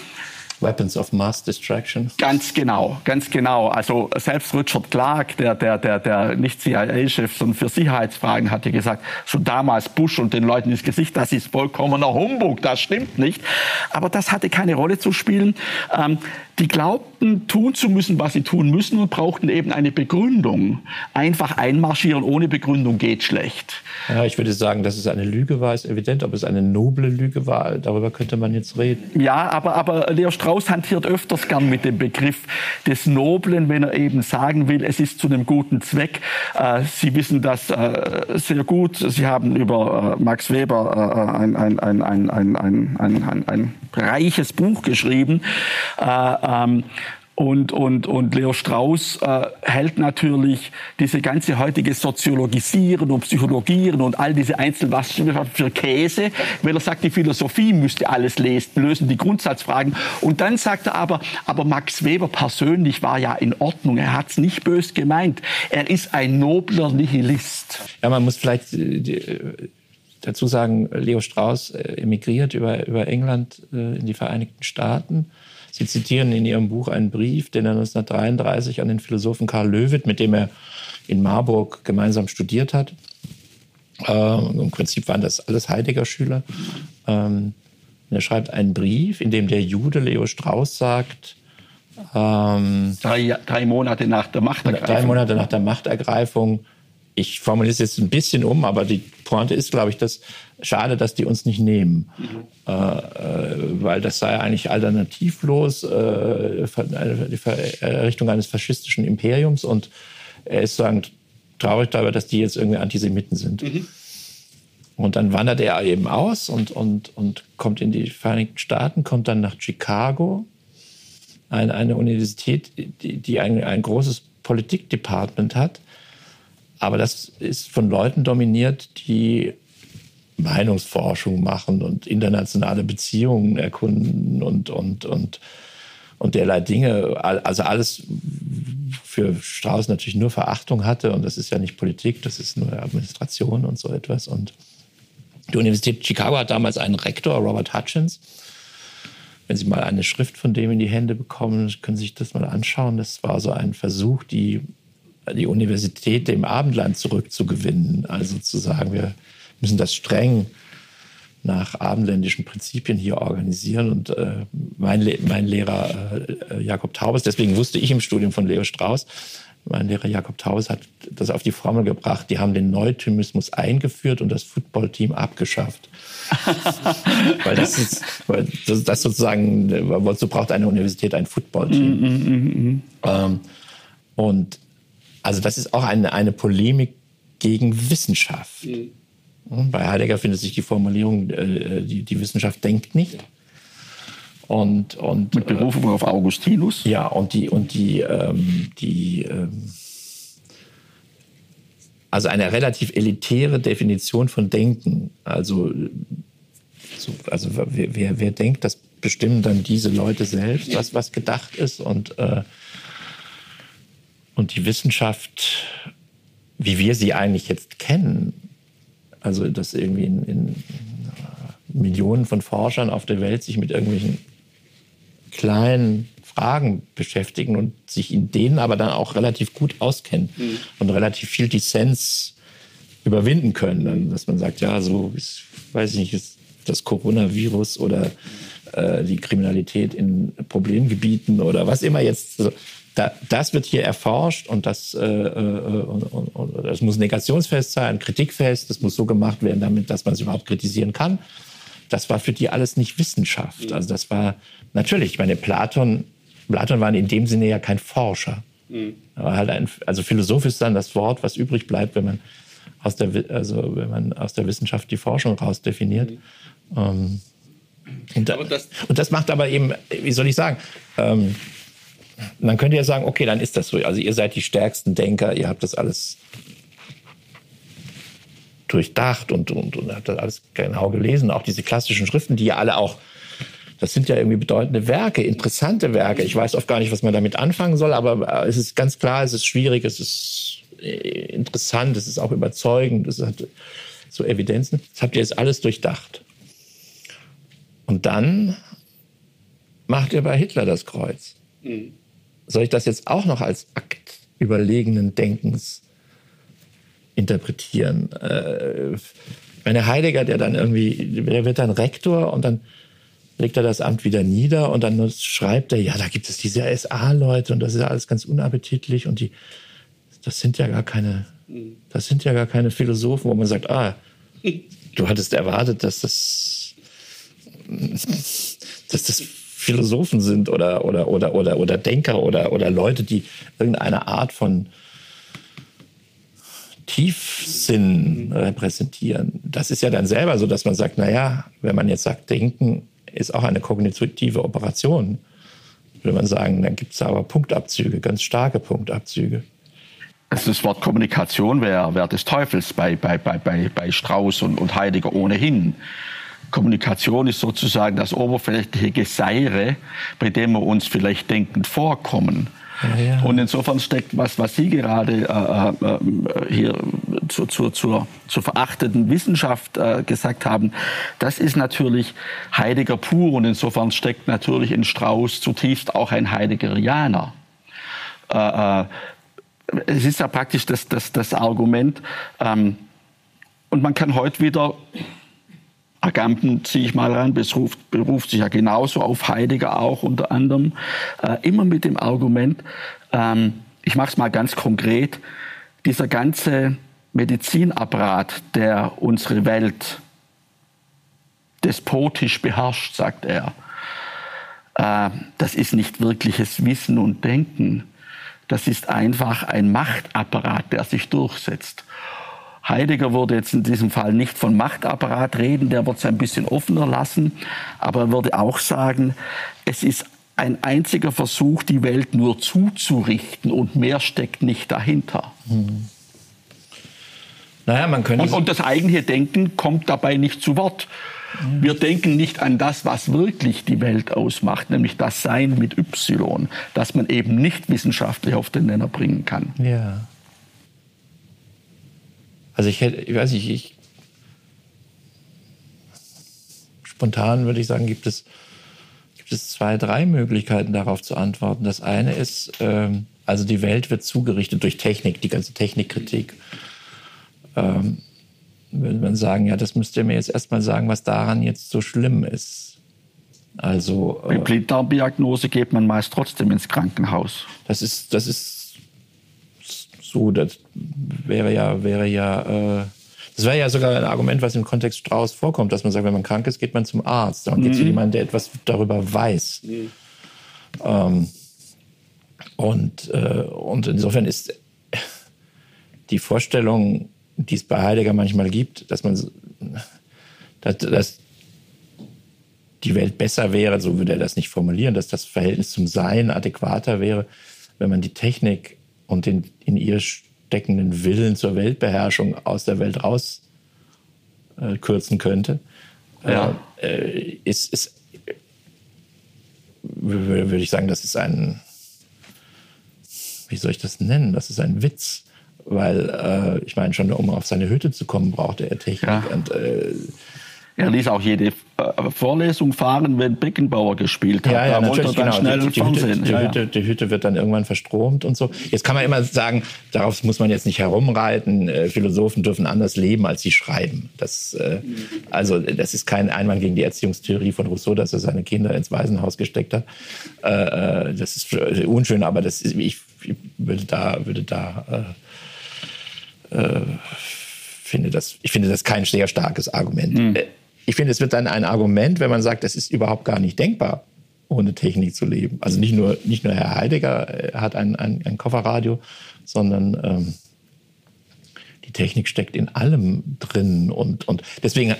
Weapons of Mass Distraction. Ganz genau, ganz genau. Also selbst Richard Clark, der, der, der, der nicht CIA-Chef, sondern für Sicherheitsfragen, hatte gesagt, schon damals Bush und den Leuten ins Gesicht, das ist vollkommener Humbug, das stimmt nicht. Aber das hatte keine Rolle zu spielen. Ähm, die glaubten, tun zu müssen, was sie tun müssen und brauchten eben eine Begründung. Einfach einmarschieren ohne Begründung geht schlecht. Ja, ich würde sagen, dass es eine Lüge war, ist evident. Ob es eine noble Lüge war, darüber könnte man jetzt reden. Ja, aber, aber Leo Strauss hantiert öfters gern mit dem Begriff des Noblen, wenn er eben sagen will, es ist zu einem guten Zweck. Äh, sie wissen das äh, sehr gut. Sie haben über äh, Max Weber ein, ein, ein, ein, ein, ein, ein, ein reiches Buch geschrieben. Und, und, und Leo Strauss äh, hält natürlich diese ganze heutige Soziologisieren und Psychologieren und all diese Einzelwissenschaften für Käse, weil er sagt, die Philosophie müsste alles lesen, lösen die Grundsatzfragen. Und dann sagt er aber, aber Max Weber persönlich war ja in Ordnung, er hat es nicht bös gemeint. Er ist ein nobler Nihilist. Ja, man muss vielleicht äh, dazu sagen, Leo Strauss äh, emigriert über, über England äh, in die Vereinigten Staaten Sie zitieren in Ihrem Buch einen Brief, den er 1933 an den Philosophen Karl Löwit, mit dem er in Marburg gemeinsam studiert hat. Ähm, Im Prinzip waren das alles Heidegger-Schüler. Ähm, er schreibt einen Brief, in dem der Jude Leo Strauss sagt, ähm, drei, drei Monate nach der Machtergreifung. Drei Monate nach der Machtergreifung ich formuliere es jetzt ein bisschen um, aber die Pointe ist, glaube ich, dass schade, dass die uns nicht nehmen, mhm. äh, äh weil das sei eigentlich alternativlos äh, die Errichtung eines faschistischen Imperiums und er ist sagen traurig darüber, dass die jetzt irgendwie Antisemiten sind. Mhm. Und dann wandert er eben aus und, und, und kommt in die Vereinigten Staaten, kommt dann nach Chicago, eine, eine Universität, die, die ein, ein großes Politikdepartment hat aber das ist von Leuten dominiert, die Meinungsforschung machen und internationale Beziehungen erkunden und, und, und, und derlei Dinge. Also alles für Strauß natürlich nur Verachtung hatte. Und das ist ja nicht Politik, das ist nur Administration und so etwas. Und die Universität Chicago hat damals einen Rektor, Robert Hutchins. Wenn Sie mal eine Schrift von dem in die Hände bekommen, können Sie sich das mal anschauen. Das war so ein Versuch, die die Universität dem Abendland zurückzugewinnen. Also zu sagen, wir müssen das streng nach abendländischen Prinzipien hier organisieren. Und äh, mein, Le mein Lehrer äh, Jakob Taubes, deswegen wusste ich im Studium von Leo Strauss, mein Lehrer Jakob Taubes hat das auf die Formel gebracht, die haben den Neuthymismus eingeführt und das Footballteam abgeschafft. weil das ist, weil das, das sozusagen, wozu braucht eine Universität ein Footballteam? Mm, mm, mm, mm. ähm, und also das ist auch eine, eine Polemik gegen Wissenschaft. Mhm. Bei Heidegger findet sich die Formulierung, äh, die, die Wissenschaft denkt nicht. Und, und, Mit Berufung auf Augustinus? Ja, und die, und die, ähm, die ähm, also eine relativ elitäre Definition von Denken. Also, so, also wer, wer, wer, denkt, das bestimmen dann diese Leute selbst, was, was gedacht ist. Und, äh, und die Wissenschaft, wie wir sie eigentlich jetzt kennen, also dass irgendwie in, in Millionen von Forschern auf der Welt sich mit irgendwelchen kleinen Fragen beschäftigen und sich in denen aber dann auch relativ gut auskennen mhm. und relativ viel Dissens überwinden können. Dann, dass man sagt, ja, so, ist, weiß ich nicht, ist das Coronavirus oder äh, die Kriminalität in Problemgebieten oder was immer jetzt. Da, das wird hier erforscht und das, äh, äh, und, und, und, das muss negationsfest sein, kritikfest, das muss so gemacht werden, damit, dass man es überhaupt kritisieren kann. Das war für die alles nicht Wissenschaft. Mhm. Also das war natürlich, ich meine, Platon Platon war in dem Sinne ja kein Forscher. Mhm. Aber halt ein, also Philosoph ist dann das Wort, was übrig bleibt, wenn man aus der, also wenn man aus der Wissenschaft die Forschung rausdefiniert. Mhm. Ähm, und, das, und, das, macht aber eben, wie soll ich sagen, ähm, man könnte ja sagen, okay, dann ist das so. Also ihr seid die stärksten Denker, ihr habt das alles durchdacht und, und, und habt das alles genau gelesen. Auch diese klassischen Schriften, die ja alle auch das sind ja irgendwie bedeutende Werke, interessante Werke. Ich weiß oft gar nicht, was man damit anfangen soll, aber äh, es ist ganz klar, es ist schwierig, es ist äh, interessant, es ist auch überzeugend, es hat so Evidenzen. Das habt ihr jetzt alles durchdacht. Und dann macht ihr bei Hitler das Kreuz. Mhm. Soll ich das jetzt auch noch als Akt überlegenen Denkens interpretieren? Äh, meine Heidegger, der dann irgendwie, der wird dann Rektor und dann legt er das Amt wieder nieder und dann schreibt er, ja, da gibt es diese SA-Leute und das ist ja alles ganz unappetitlich und die, das sind ja gar keine, das sind ja gar keine Philosophen, wo man sagt, ah, du hattest erwartet, dass das, dass das Philosophen sind oder, oder, oder, oder, oder Denker oder, oder Leute, die irgendeine Art von Tiefsinn repräsentieren. Das ist ja dann selber so, dass man sagt, na ja, wenn man jetzt sagt, Denken ist auch eine kognitive Operation. Würde man sagen, dann gibt es aber Punktabzüge, ganz starke Punktabzüge. Also das Wort Kommunikation wäre wär des Teufels bei, bei, bei, bei, bei Strauß und, und Heidegger ohnehin. Kommunikation ist sozusagen das oberflächliche Geseire, bei dem wir uns vielleicht denkend vorkommen. Ja, Und insofern steckt was, was Sie gerade äh, äh, hier zu, zu, zur, zur verachteten Wissenschaft äh, gesagt haben, das ist natürlich Heidegger pur. Und insofern steckt natürlich in Strauß zutiefst auch ein Heideggerianer. Äh, äh, es ist ja praktisch das, das, das Argument, ähm, und man kann heute wieder Agamben ziehe ich mal ran, beruft, beruft sich ja genauso auf Heidegger auch unter anderem, äh, immer mit dem Argument, ähm, ich mache es mal ganz konkret, dieser ganze Medizinapparat, der unsere Welt despotisch beherrscht, sagt er, äh, das ist nicht wirkliches Wissen und Denken, das ist einfach ein Machtapparat, der sich durchsetzt. Heidegger würde jetzt in diesem Fall nicht von Machtapparat reden, der wird es ein bisschen offener lassen, aber er würde auch sagen, es ist ein einziger Versuch, die Welt nur zuzurichten und mehr steckt nicht dahinter. Hm. Naja, man könnte und, und das eigentliche Denken kommt dabei nicht zu Wort. Wir denken nicht an das, was wirklich die Welt ausmacht, nämlich das Sein mit Y, das man eben nicht wissenschaftlich auf den Nenner bringen kann. Ja. Also ich hätte, ich weiß nicht, ich spontan würde ich sagen, gibt es, gibt es zwei, drei Möglichkeiten darauf zu antworten. Das eine ist, ähm, also die Welt wird zugerichtet durch Technik, die ganze Technikkritik. Ähm, würde man sagen, ja, das müsst ihr mir jetzt erstmal sagen, was daran jetzt so schlimm ist. Also, Bei äh, Blinddarmdiagnose geht man meist trotzdem ins Krankenhaus. Das ist, das ist so, das wäre ja, wäre ja, äh, das wäre ja sogar ein Argument, was im Kontext Strauß vorkommt, dass man sagt, wenn man krank ist, geht man zum Arzt. Dann mhm. geht zu jemandem, der etwas darüber weiß. Mhm. Ähm, und, äh, und insofern ist die Vorstellung, die es bei Heidegger manchmal gibt, dass man dass, dass die Welt besser wäre, so würde er das nicht formulieren, dass das Verhältnis zum Sein adäquater wäre, wenn man die Technik und den in ihr steckenden Willen zur Weltbeherrschung aus der Welt rauskürzen äh, könnte. Ja. Äh, ist, ist, würde ich sagen, das ist ein, wie soll ich das nennen? Das ist ein Witz weil äh, ich meine, schon um auf seine Hütte zu kommen, brauchte er Technik. Ja. Und, äh, er ließ auch jede äh, Vorlesung fahren, wenn Beckenbauer gespielt hat. Ja, ja, da wollte er dann genau. schnell die, die, Fernsehen. Die, ja, Hütte, die, Hütte, wird dann irgendwann verstromt und so. Jetzt kann man immer sagen, darauf muss man jetzt nicht herumreiten. Äh, Philosophen dürfen anders leben, als sie schreiben. Das, äh, also das ist kein Einwand gegen die Erziehungstheorie von Rousseau, dass er seine Kinder ins Waisenhaus gesteckt hat. Äh, das ist unschön, aber das ist, ich, ich würde da, würde da finde das, ich finde das kein sehr starkes Argument. Mhm. Ich finde, es wird dann ein Argument, wenn man sagt, es ist überhaupt gar nicht denkbar, ohne Technik zu leben. Also nicht nur, nicht nur Herr Heidegger äh, hat ein, ein, ein Kofferradio, sondern ähm, die Technik steckt in allem drin. Und, und deswegen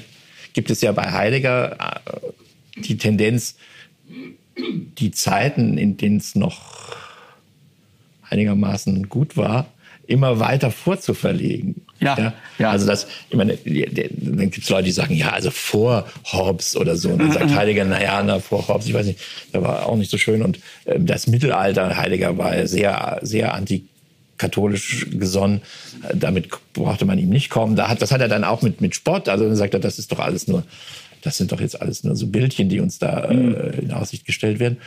gibt es ja bei Heidegger äh, die Tendenz, die Zeiten, in denen es noch einigermaßen gut war, immer weiter vorzuverlegen. Ja, ja. ja. Also das, ich meine, dann gibt es Leute, die sagen, ja, also vor Hobbes oder so. Und dann sagt Heidegger, naja, na, vor Hobbes, ich weiß nicht, der war auch nicht so schön. Und äh, das Mittelalter, Heidegger war sehr, sehr antikatholisch gesonnen. Damit brauchte man ihm nicht kommen. Da hat, das hat er dann auch mit, mit Spott. Also dann sagt er, das ist doch alles nur, das sind doch jetzt alles nur so Bildchen, die uns da äh, in Aussicht gestellt werden.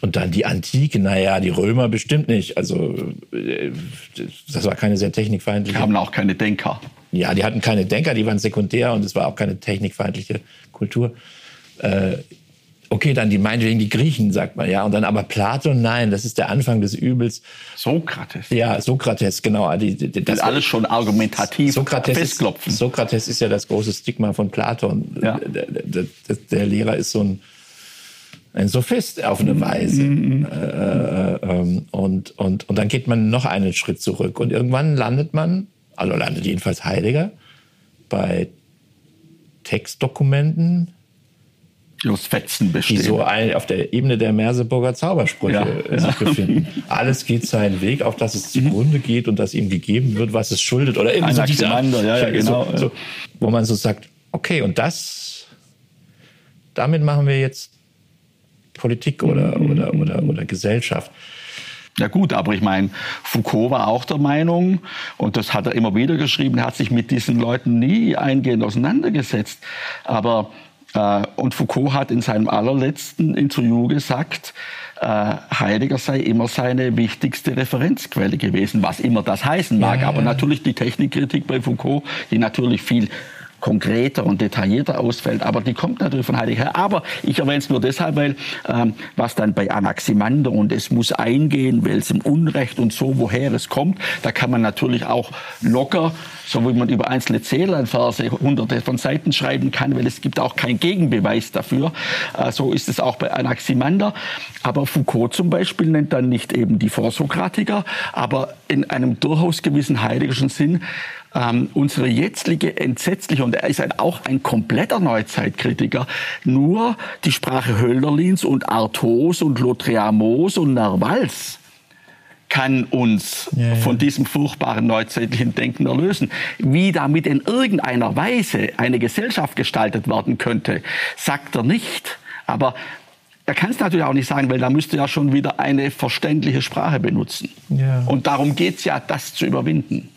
Und dann die Antike, naja, die Römer bestimmt nicht. Also äh, das war keine sehr technikfeindliche. Die haben auch keine Denker. Ja, die hatten keine Denker, die waren sekundär und es war auch keine technikfeindliche Kultur. Äh, okay, dann die meinetwegen die Griechen, sagt man, ja. Und dann aber Platon, nein, das ist der Anfang des Übels. Sokrates. Ja, Sokrates, genau. Die, die, das, das alles schon argumentativ Sokrates festklopfen. Ist, Sokrates ist ja das große Stigma von Platon. Ja. Der, der, der Lehrer ist so ein ein Sophist auf eine Weise. Mhm. Äh, äh, ähm, und, und, und dann geht man noch einen Schritt zurück. Und irgendwann landet man, also landet jedenfalls Heidegger, bei Textdokumenten, die aus Fetzen bestehen. Die so ein, auf der Ebene der Merseburger Zaubersprüche ja, äh, sich ja. befinden. Alles geht seinen Weg, auf das es zugrunde geht und das ihm gegeben wird, was es schuldet. Oder irgendwie so dieser, ja, ja, genau. So, so, wo man so sagt, okay, und das, damit machen wir jetzt Politik oder, mhm. oder, oder, oder Gesellschaft. Ja gut, aber ich meine, Foucault war auch der Meinung, und das hat er immer wieder geschrieben, er hat sich mit diesen Leuten nie eingehend auseinandergesetzt. Aber äh, und Foucault hat in seinem allerletzten Interview gesagt, äh, Heidegger sei immer seine wichtigste Referenzquelle gewesen, was immer das heißen mag. Ja, aber ja. natürlich die Technikkritik bei Foucault, die natürlich viel konkreter und detaillierter ausfällt. Aber die kommt natürlich von Heidegger her. Aber ich erwähne es nur deshalb, weil ähm, was dann bei Anaximander und es muss eingehen, welchem Unrecht und so, woher es kommt, da kann man natürlich auch locker so wie man über einzelne Zähleinverse hunderte von Seiten schreiben kann, weil es gibt auch keinen Gegenbeweis dafür. Äh, so ist es auch bei Anaximander. Aber Foucault zum Beispiel nennt dann nicht eben die Vorsokratiker, aber in einem durchaus gewissen heideggerschen Sinn ähm, unsere jetzige entsetzliche, und er ist ein, auch ein kompletter Neuzeitkritiker, nur die Sprache Hölderlins und Arthos und Lautréamots und Narvals kann uns ja, ja. von diesem furchtbaren neuzeitlichen Denken erlösen. Wie damit in irgendeiner Weise eine Gesellschaft gestaltet werden könnte, sagt er nicht. Aber er kann es natürlich auch nicht sagen, weil da müsste ja schon wieder eine verständliche Sprache benutzen. Ja. Und darum geht es ja, das zu überwinden.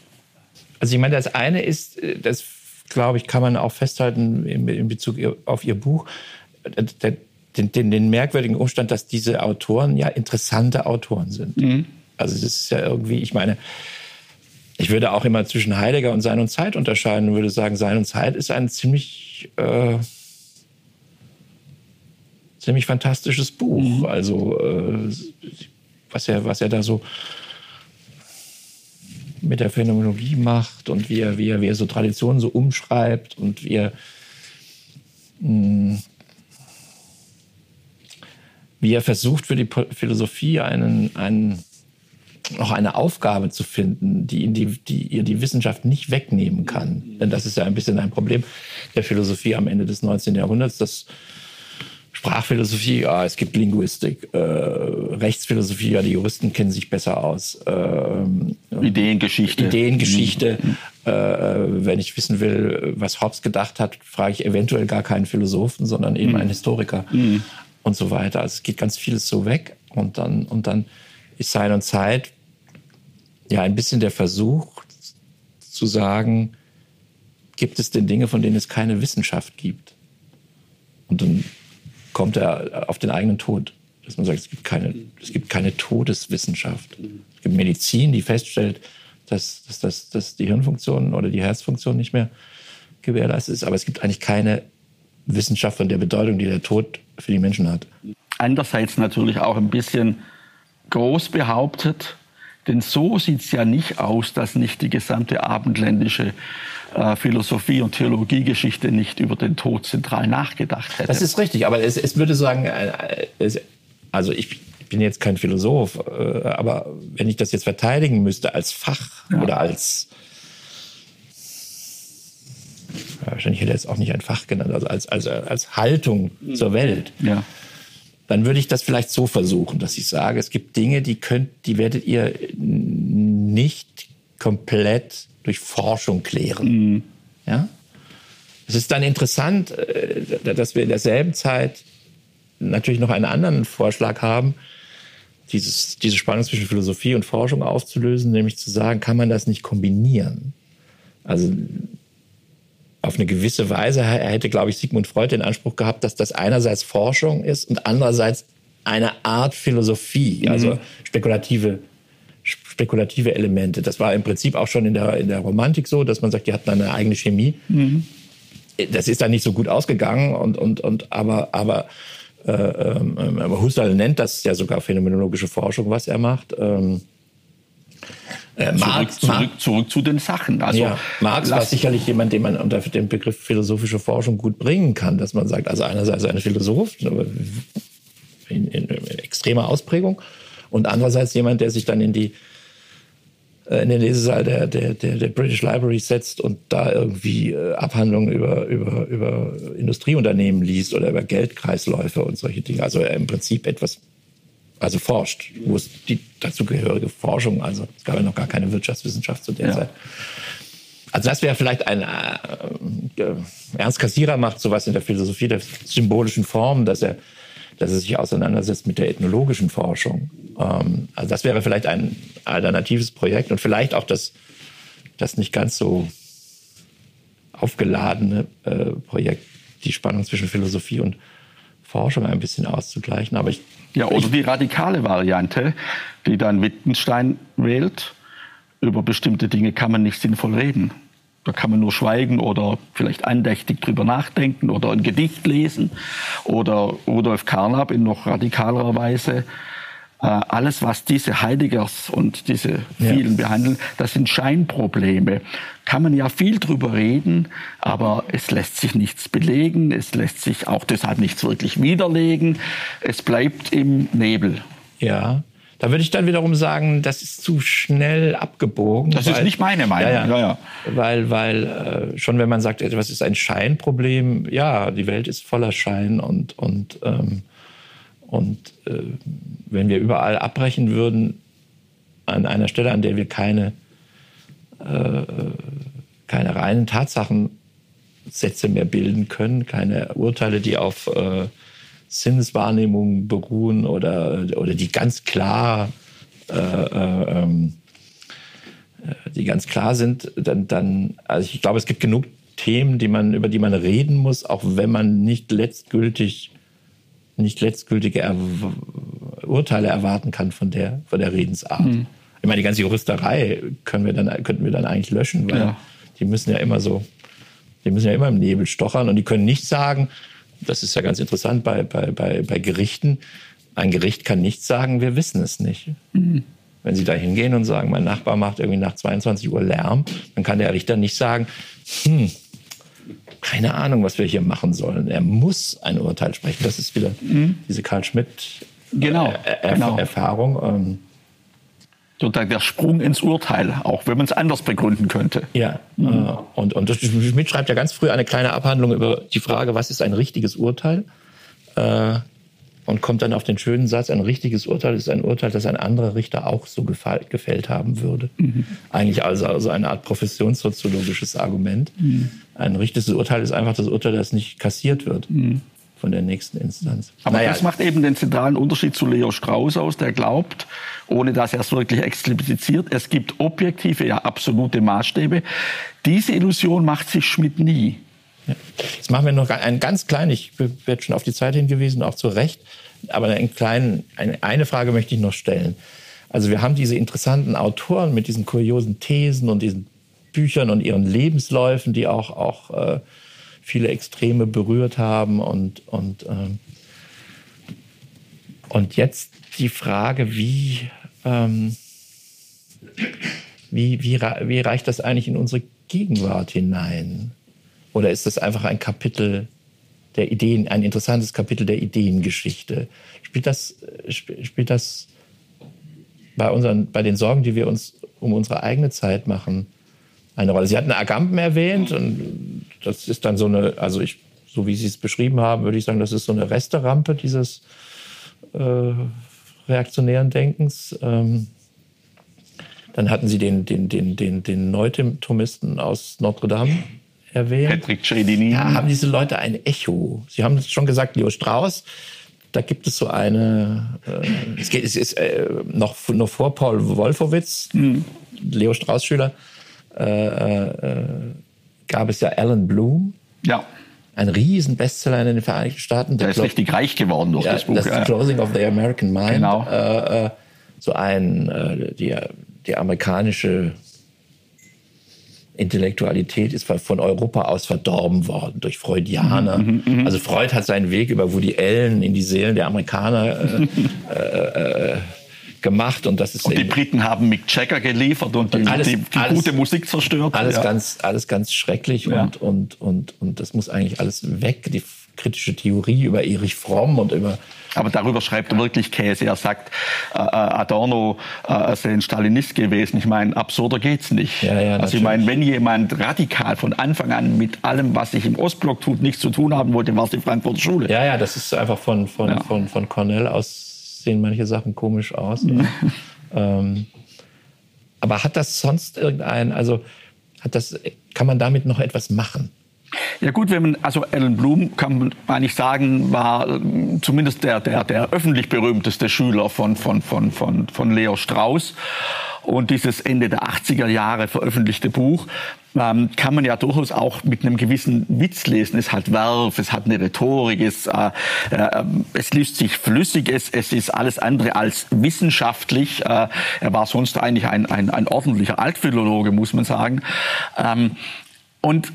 Also ich meine, das eine ist, äh, das glaube ich, kann man auch festhalten in, Bezug auf Ihr Buch, äh, den, den, den, merkwürdigen Umstand, dass diese Autoren ja interessante Autoren sind. Mhm. Also das ist ja irgendwie, ich meine, ich würde auch immer zwischen Heidegger und Sein und Zeit unterscheiden und würde sagen, Sein und Zeit ist ein ziemlich, äh, ziemlich fantastisches Buch. Mhm. Also äh, was er, was er da so mit der Phänomenologie macht und wie er, wie er, wie er so Traditionen so umschreibt und wie er, mh, hm, wie er versucht für die Philosophie einen, einen, noch eine Aufgabe zu finden, die, die, die ihr die Wissenschaft nicht wegnehmen kann. Denn das ist ja ein bisschen ein Problem der Philosophie am Ende des 19. Jahrhunderts, dass Sprachphilosophie, ah, es gibt Linguistik, äh, Rechtsphilosophie, ja, die Juristen kennen sich besser aus. Ähm, Ideengeschichte. Ideengeschichte. Mhm. Äh, wenn ich wissen will, was Hobbes gedacht hat, frage ich eventuell gar keinen Philosophen, sondern eben mhm. einen Historiker mhm. und so weiter. Also es geht ganz vieles so weg und dann, und dann ist Sein und Zeit ja ein bisschen der Versuch zu sagen, gibt es denn Dinge, von denen es keine Wissenschaft gibt? Und dann kommt er auf den eigenen Tod. Dass man sagt, es gibt keine, es gibt keine Todeswissenschaft. Es gibt Medizin, die feststellt, dass, dass, dass, dass die Hirnfunktion oder die Herzfunktion nicht mehr gewährleistet ist. Aber es gibt eigentlich keine Wissenschaft von der Bedeutung, die der Tod für die Menschen hat. Andererseits natürlich auch ein bisschen groß behauptet, denn so sieht es ja nicht aus, dass nicht die gesamte abendländische äh, Philosophie und Theologiegeschichte nicht über den Tod zentral nachgedacht hätte. Das ist richtig, aber es, es würde sagen, äh, es, also ich bin jetzt kein Philosoph, äh, aber wenn ich das jetzt verteidigen müsste als Fach ja. oder als wahrscheinlich hätte er es auch nicht ein Fach genannt, also als, als, als Haltung mhm. zur Welt. Ja dann würde ich das vielleicht so versuchen, dass ich sage, es gibt Dinge, die könnt, die werdet ihr nicht komplett durch Forschung klären. Mhm. Ja? Es ist dann interessant, äh, dass wir in derselben Zeit natürlich noch einen anderen Vorschlag haben, dieses, diese Spannung zwischen Philosophie und Forschung aufzulösen, nämlich zu sagen, kann man das nicht kombinieren? Also auf eine gewisse Weise hätte, glaube ich, Sigmund Freud den Anspruch gehabt, dass das einerseits Forschung ist und andererseits eine Art Philosophie, mhm. also spekulative spekulative Elemente. Das war im Prinzip auch schon in der, in der Romantik so, dass man sagt, die hatten eine eigene Chemie. Mhm. Das ist dann nicht so gut ausgegangen und, und, und aber, aber, äh, ähm, aber Husserl nennt das ja sogar phänomenologische Forschung, was er macht. Ähm, äh, Marx, zurück, zurück, zurück, zu den Sachen. Also ja, Marx war sicherlich jemand, den man unter dem Begriff philosophische Forschung gut bringen kann, dass man sagt, also einerseits ein Philosoph in, in, in extremer Ausprägung und andererseits jemand, der sich dann in die in den Lesesaal der, der, der, der British Library setzt und da irgendwie äh, Abhandlungen über, über, über Industrieunternehmen liest oder über Geldkreisläufe und solche Dinge. Also im Prinzip etwas also forscht, wo es die dazugehörige Forschung, also es gab ja noch gar keine Wirtschaftswissenschaft zu der ja. Zeit. Also das wäre vielleicht ein äh, äh, Ernst Kassierer macht sowas in der Philosophie der symbolischen Form, dass er, dass er sich auseinandersetzt mit der ethnologischen Forschung. Ähm, also das wäre vielleicht ein alternatives Projekt und vielleicht auch das, das nicht ganz so aufgeladene äh, Projekt, die Spannung zwischen Philosophie und Forschung ein bisschen auszugleichen. Aber ich ja, oder die radikale Variante, die dann Wittgenstein wählt. Über bestimmte Dinge kann man nicht sinnvoll reden. Da kann man nur schweigen oder vielleicht andächtig drüber nachdenken oder ein Gedicht lesen. Oder Rudolf Carnap in noch radikalerer Weise äh, alles, was diese Heideggers und diese vielen ja. behandeln, das sind Scheinprobleme. Kann man ja viel drüber reden, aber es lässt sich nichts belegen, es lässt sich auch deshalb nichts wirklich widerlegen. Es bleibt im Nebel. Ja. Da würde ich dann wiederum sagen, das ist zu schnell abgebogen. Das weil, ist nicht meine Meinung. Ja, ja. ja, Weil, weil äh, schon wenn man sagt, etwas ist ein Scheinproblem, ja, die Welt ist voller Schein und, und ähm, und äh, wenn wir überall abbrechen würden, an einer Stelle, an der wir keine, äh, keine reinen Tatsachensätze mehr bilden können, keine Urteile, die auf äh, Sinneswahrnehmungen beruhen oder, oder die ganz klar äh, äh, ähm, äh, die ganz klar sind, dann, dann, also ich glaube, es gibt genug Themen, die man, über die man reden muss, auch wenn man nicht letztgültig nicht letztgültige er Urteile erwarten kann von der, von der Redensart. Mhm. Ich meine, die ganze Juristerei können wir dann, könnten wir dann eigentlich löschen, weil ja. die müssen ja immer so, die müssen ja immer im Nebel stochern und die können nicht sagen, das ist ja ganz interessant bei, bei, bei, bei Gerichten, ein Gericht kann nicht sagen, wir wissen es nicht. Mhm. Wenn Sie da hingehen und sagen, mein Nachbar macht irgendwie nach 22 Uhr Lärm, dann kann der Richter nicht sagen, hm, keine Ahnung, was wir hier machen sollen. Er muss ein Urteil sprechen. Das ist wieder mhm. diese Karl Schmidt genau, äh, genau. Erfahrung. Ähm, Sozusagen der Sprung ins Urteil, auch wenn man es anders begründen könnte. Ja, mhm. Und, und Schmidt schreibt ja ganz früh eine kleine Abhandlung über die Frage, was ist ein richtiges Urteil? äh, und kommt dann auf den schönen Satz, ein richtiges Urteil ist ein Urteil, das ein anderer Richter auch so gefällt haben würde. Mhm. Eigentlich also, also eine Art professionssoziologisches Argument. Mhm. Ein richtiges Urteil ist einfach das Urteil, das nicht kassiert wird. Mhm von der nächsten Instanz. Aber naja. das macht eben den zentralen Unterschied zu Leo Strauss aus, der glaubt, ohne dass er es wirklich expliziert, es gibt objektive, ja absolute Maßstäbe. Diese Illusion macht sich Schmidt nie. Ja. Jetzt machen wir noch einen ganz kleinen, ich werde schon auf die Zeit hingewiesen, auch zu Recht, aber einen kleinen, eine Frage möchte ich noch stellen. Also wir haben diese interessanten Autoren mit diesen kuriosen Thesen und diesen Büchern und ihren Lebensläufen, die auch, auch äh, viele Extreme berührt haben und, und, ähm, und jetzt die Frage, wie, ähm, wie, wie, wie reicht das eigentlich in unsere Gegenwart hinein? Oder ist das einfach ein Kapitel der Ideen, ein interessantes Kapitel der Ideengeschichte? Spielt das, spielt das bei, unseren, bei den Sorgen, die wir uns um unsere eigene Zeit machen, eine Rolle? Sie hatten Agamben erwähnt und das ist dann so eine, also ich, so wie Sie es beschrieben haben, würde ich sagen, das ist so eine Resterampe dieses äh, reaktionären Denkens. Ähm, dann hatten Sie den, den, den, den, den Neuthomisten aus Notre Dame erwähnt. Patrick Cedini. Ja, haben diese Leute ein Echo? Sie haben es schon gesagt, Leo Strauss. Da gibt es so eine, äh, es, geht, es ist äh, noch, noch vor Paul Wolfowitz, mhm. Leo Strauss-Schüler, äh, äh, gab es ja Alan Bloom. Ja. Ein riesen Bestseller in den Vereinigten Staaten. Der, der ist richtig reich geworden durch ja, das Buch. Das ja. Closing of the American Mind. Genau. Äh, äh, so ein, äh, die, die amerikanische Intellektualität ist von Europa aus verdorben worden durch Freudianer. Mh. Also Freud hat seinen Weg über Woody Allen in die Seelen der Amerikaner äh, äh, äh, gemacht und das ist und die Briten haben Mick Jagger geliefert und die, alles, die, die alles, gute Musik zerstört. Alles ja. ganz alles ganz schrecklich ja. und, und und und das muss eigentlich alles weg. Die kritische Theorie über Erich Fromm und über aber darüber schreibt er wirklich Käse. Er sagt, äh, äh Adorno äh, sei ein Stalinist gewesen. Ich meine, absurder geht's nicht. Ja, ja, also ich meine, wenn jemand radikal von Anfang an mit allem, was sich im Ostblock tut, nichts zu tun haben wollte, war es die Frankfurter Schule. Ja, ja, das ist einfach von, von, ja. von, von Cornell aus sehen manche Sachen komisch aus. Mhm. ähm, aber hat das sonst irgendein, also hat das, kann man damit noch etwas machen? Ja gut, wenn man, also Alan Bloom kann man eigentlich sagen, war äh, zumindest der, der, der öffentlich berühmteste Schüler von, von, von, von, von Leo Strauss. Und dieses Ende der 80er Jahre veröffentlichte Buch ähm, kann man ja durchaus auch mit einem gewissen Witz lesen. Es hat Werf, es hat eine Rhetorik, es, äh, äh, es liest sich flüssig, es, es ist alles andere als wissenschaftlich. Äh, er war sonst eigentlich ein, ein, ein ordentlicher Altphilologe, muss man sagen. Ähm, und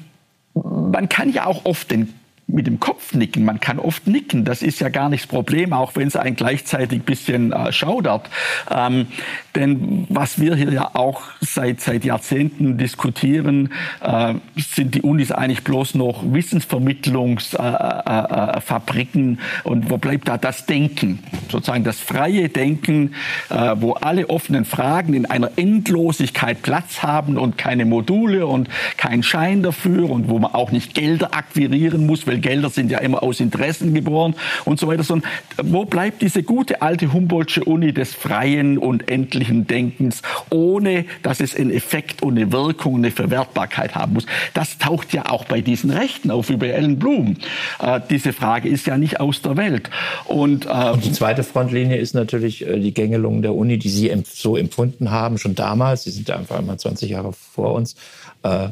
man kann ja auch oft den mit dem Kopf nicken. Man kann oft nicken. Das ist ja gar nicht das Problem, auch wenn es einen gleichzeitig ein bisschen äh, schaudert. Ähm, denn was wir hier ja auch seit, seit Jahrzehnten diskutieren, äh, sind die Unis eigentlich bloß noch Wissensvermittlungsfabriken. Äh, äh, äh und wo bleibt da das Denken? Sozusagen das freie Denken, äh, wo alle offenen Fragen in einer Endlosigkeit Platz haben und keine Module und keinen Schein dafür und wo man auch nicht Gelder akquirieren muss, weil Gelder sind ja immer aus Interessen geboren und so weiter. Sondern wo bleibt diese gute alte Humboldtsche Uni des freien und endlichen Denkens, ohne dass es einen Effekt und eine Wirkung, eine Verwertbarkeit haben muss? Das taucht ja auch bei diesen Rechten auf, über Ellen Blum. Äh, diese Frage ist ja nicht aus der Welt. Und, äh, und die zweite Frontlinie ist natürlich äh, die Gängelung der Uni, die Sie so empfunden haben, schon damals. Sie sind ja einfach mal 20 Jahre vor uns. Äh,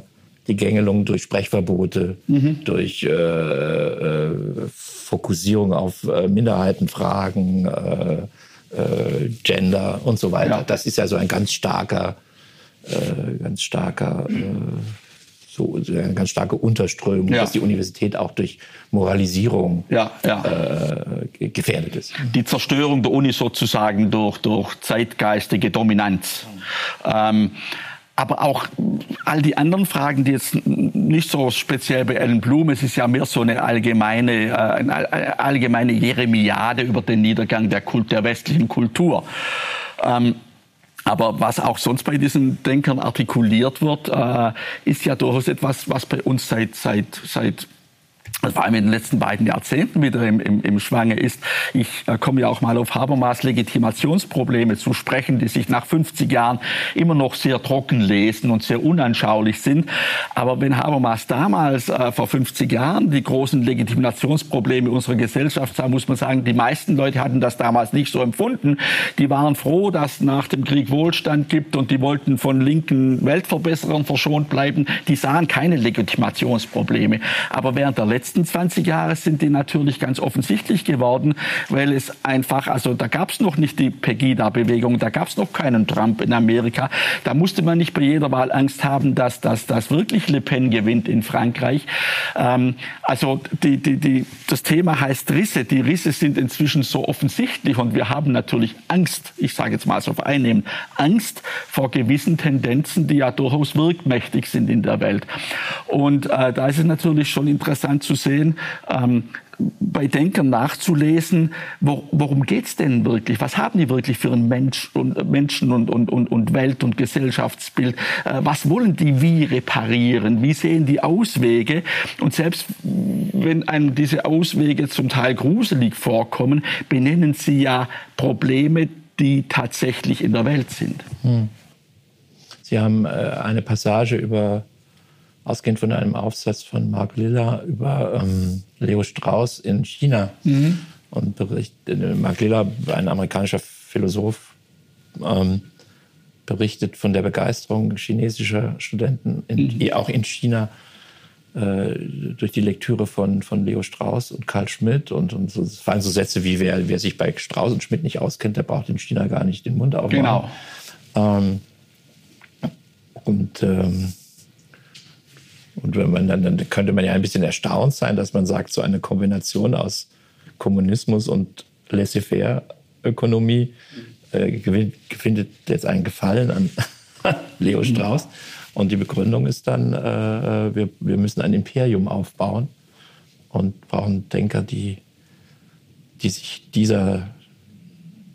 die Gängelung durch Sprechverbote, mhm. durch äh, äh, Fokussierung auf äh, Minderheitenfragen, äh, äh, Gender und so weiter. Ja. Das ist ja so ein ganz starker, äh, ganz starker, so eine ganz starke Unterströmung, ja. dass die Universität auch durch Moralisierung ja, gefährdet ist. Die Zerstörung der Uni sozusagen durch, durch zeitgeistige Dominanz. Mhm. Ähm, aber auch all die anderen Fragen, die jetzt nicht so speziell bei Ellen Blum, es ist ja mehr so eine allgemeine, äh, eine allgemeine Jeremiade über den Niedergang der, Kult, der westlichen Kultur. Ähm, aber was auch sonst bei diesen Denkern artikuliert wird, äh, ist ja durchaus etwas, was bei uns seit, seit, seit vor allem in den letzten beiden Jahrzehnten wieder im, im, im Schwange ist. Ich äh, komme ja auch mal auf Habermas Legitimationsprobleme zu sprechen, die sich nach 50 Jahren immer noch sehr trocken lesen und sehr unanschaulich sind. Aber wenn Habermas damals äh, vor 50 Jahren die großen Legitimationsprobleme unserer Gesellschaft sah, muss man sagen, die meisten Leute hatten das damals nicht so empfunden. Die waren froh, dass nach dem Krieg Wohlstand gibt und die wollten von linken Weltverbesserern verschont bleiben. Die sahen keine Legitimationsprobleme. Aber während der letzten letzten 20 Jahre sind die natürlich ganz offensichtlich geworden, weil es einfach, also da gab es noch nicht die Pegida-Bewegung, da gab es noch keinen Trump in Amerika. Da musste man nicht bei jeder Wahl Angst haben, dass, dass, dass wirklich Le Pen gewinnt in Frankreich. Ähm, also die, die, die, das Thema heißt Risse. Die Risse sind inzwischen so offensichtlich und wir haben natürlich Angst, ich sage jetzt mal so vereinnehmen, Angst vor gewissen Tendenzen, die ja durchaus wirkmächtig sind in der Welt. Und äh, da ist es natürlich schon interessant zu sehen, ähm, bei Denkern nachzulesen, wo, worum geht's denn wirklich? Was haben die wirklich für ein Mensch und, Menschen und, und, und, und Welt- und Gesellschaftsbild? Äh, was wollen die wie reparieren? Wie sehen die Auswege? Und selbst wenn einem diese Auswege zum Teil gruselig vorkommen, benennen sie ja Probleme, die tatsächlich in der Welt sind. Hm. Sie haben äh, eine Passage über ausgehend von einem Aufsatz von Mark Lilla über ähm, Leo Strauss in China. Mhm. Und Bericht, äh, Mark Lilla, ein amerikanischer Philosoph, ähm, berichtet von der Begeisterung chinesischer Studenten, in, mhm. auch in China, äh, durch die Lektüre von, von Leo Strauss und Karl Schmidt. Und, und so, es fallen so Sätze wie, wer, wer sich bei Strauss und Schmidt nicht auskennt, der braucht in China gar nicht den Mund aufmachen. Genau. Ähm, und ähm, und wenn man dann, dann könnte man ja ein bisschen erstaunt sein, dass man sagt, so eine Kombination aus Kommunismus und Laissez-faire-Ökonomie äh, findet jetzt einen Gefallen an Leo Strauss. Und die Begründung ist dann, äh, wir, wir müssen ein Imperium aufbauen und brauchen Denker, die, die sich dieser,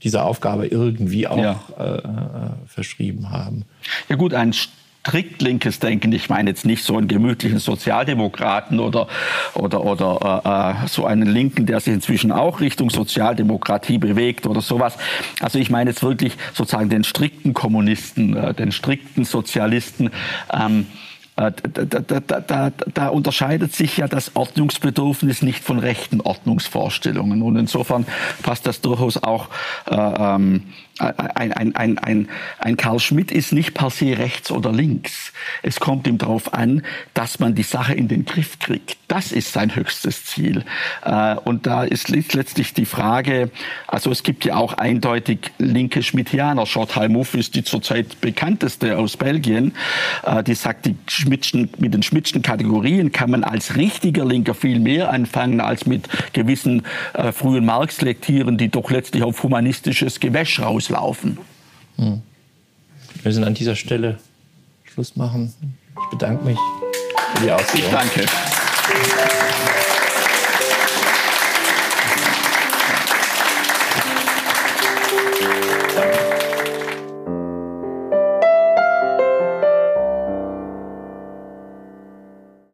dieser Aufgabe irgendwie auch ja. äh, äh verschrieben haben. Ja gut, ein strikt linkes Denken. Ich meine jetzt nicht so einen gemütlichen Sozialdemokraten oder, oder, oder äh, äh, so einen Linken, der sich inzwischen auch Richtung Sozialdemokratie bewegt oder sowas. Also ich meine jetzt wirklich sozusagen den strikten Kommunisten, äh, den strikten Sozialisten. Ähm, äh, da, da, da, da, unterscheidet sich ja das Ordnungsbedürfnis nicht von rechten Ordnungsvorstellungen. Und insofern passt das durchaus auch äh, ähm, ein, ein, ein, ein, ein Karl Schmidt ist nicht per se rechts oder links. Es kommt ihm darauf an, dass man die Sache in den Griff kriegt. Das ist sein höchstes Ziel. Äh, und da ist letztlich die Frage, also es gibt ja auch eindeutig linke Schmidtianer. Chantal Mouffe ist die zurzeit bekannteste aus Belgien. Äh, die sagt, die Schmidtschen, mit den Schmidtschen Kategorien kann man als richtiger Linker viel mehr anfangen als mit gewissen äh, frühen Marx-Lektieren, die doch letztlich auf humanistisches Gewäsch rauslaufen laufen. Hm. Wir müssen an dieser Stelle Schluss machen. Ich bedanke mich für die Ausführung. Ich danke.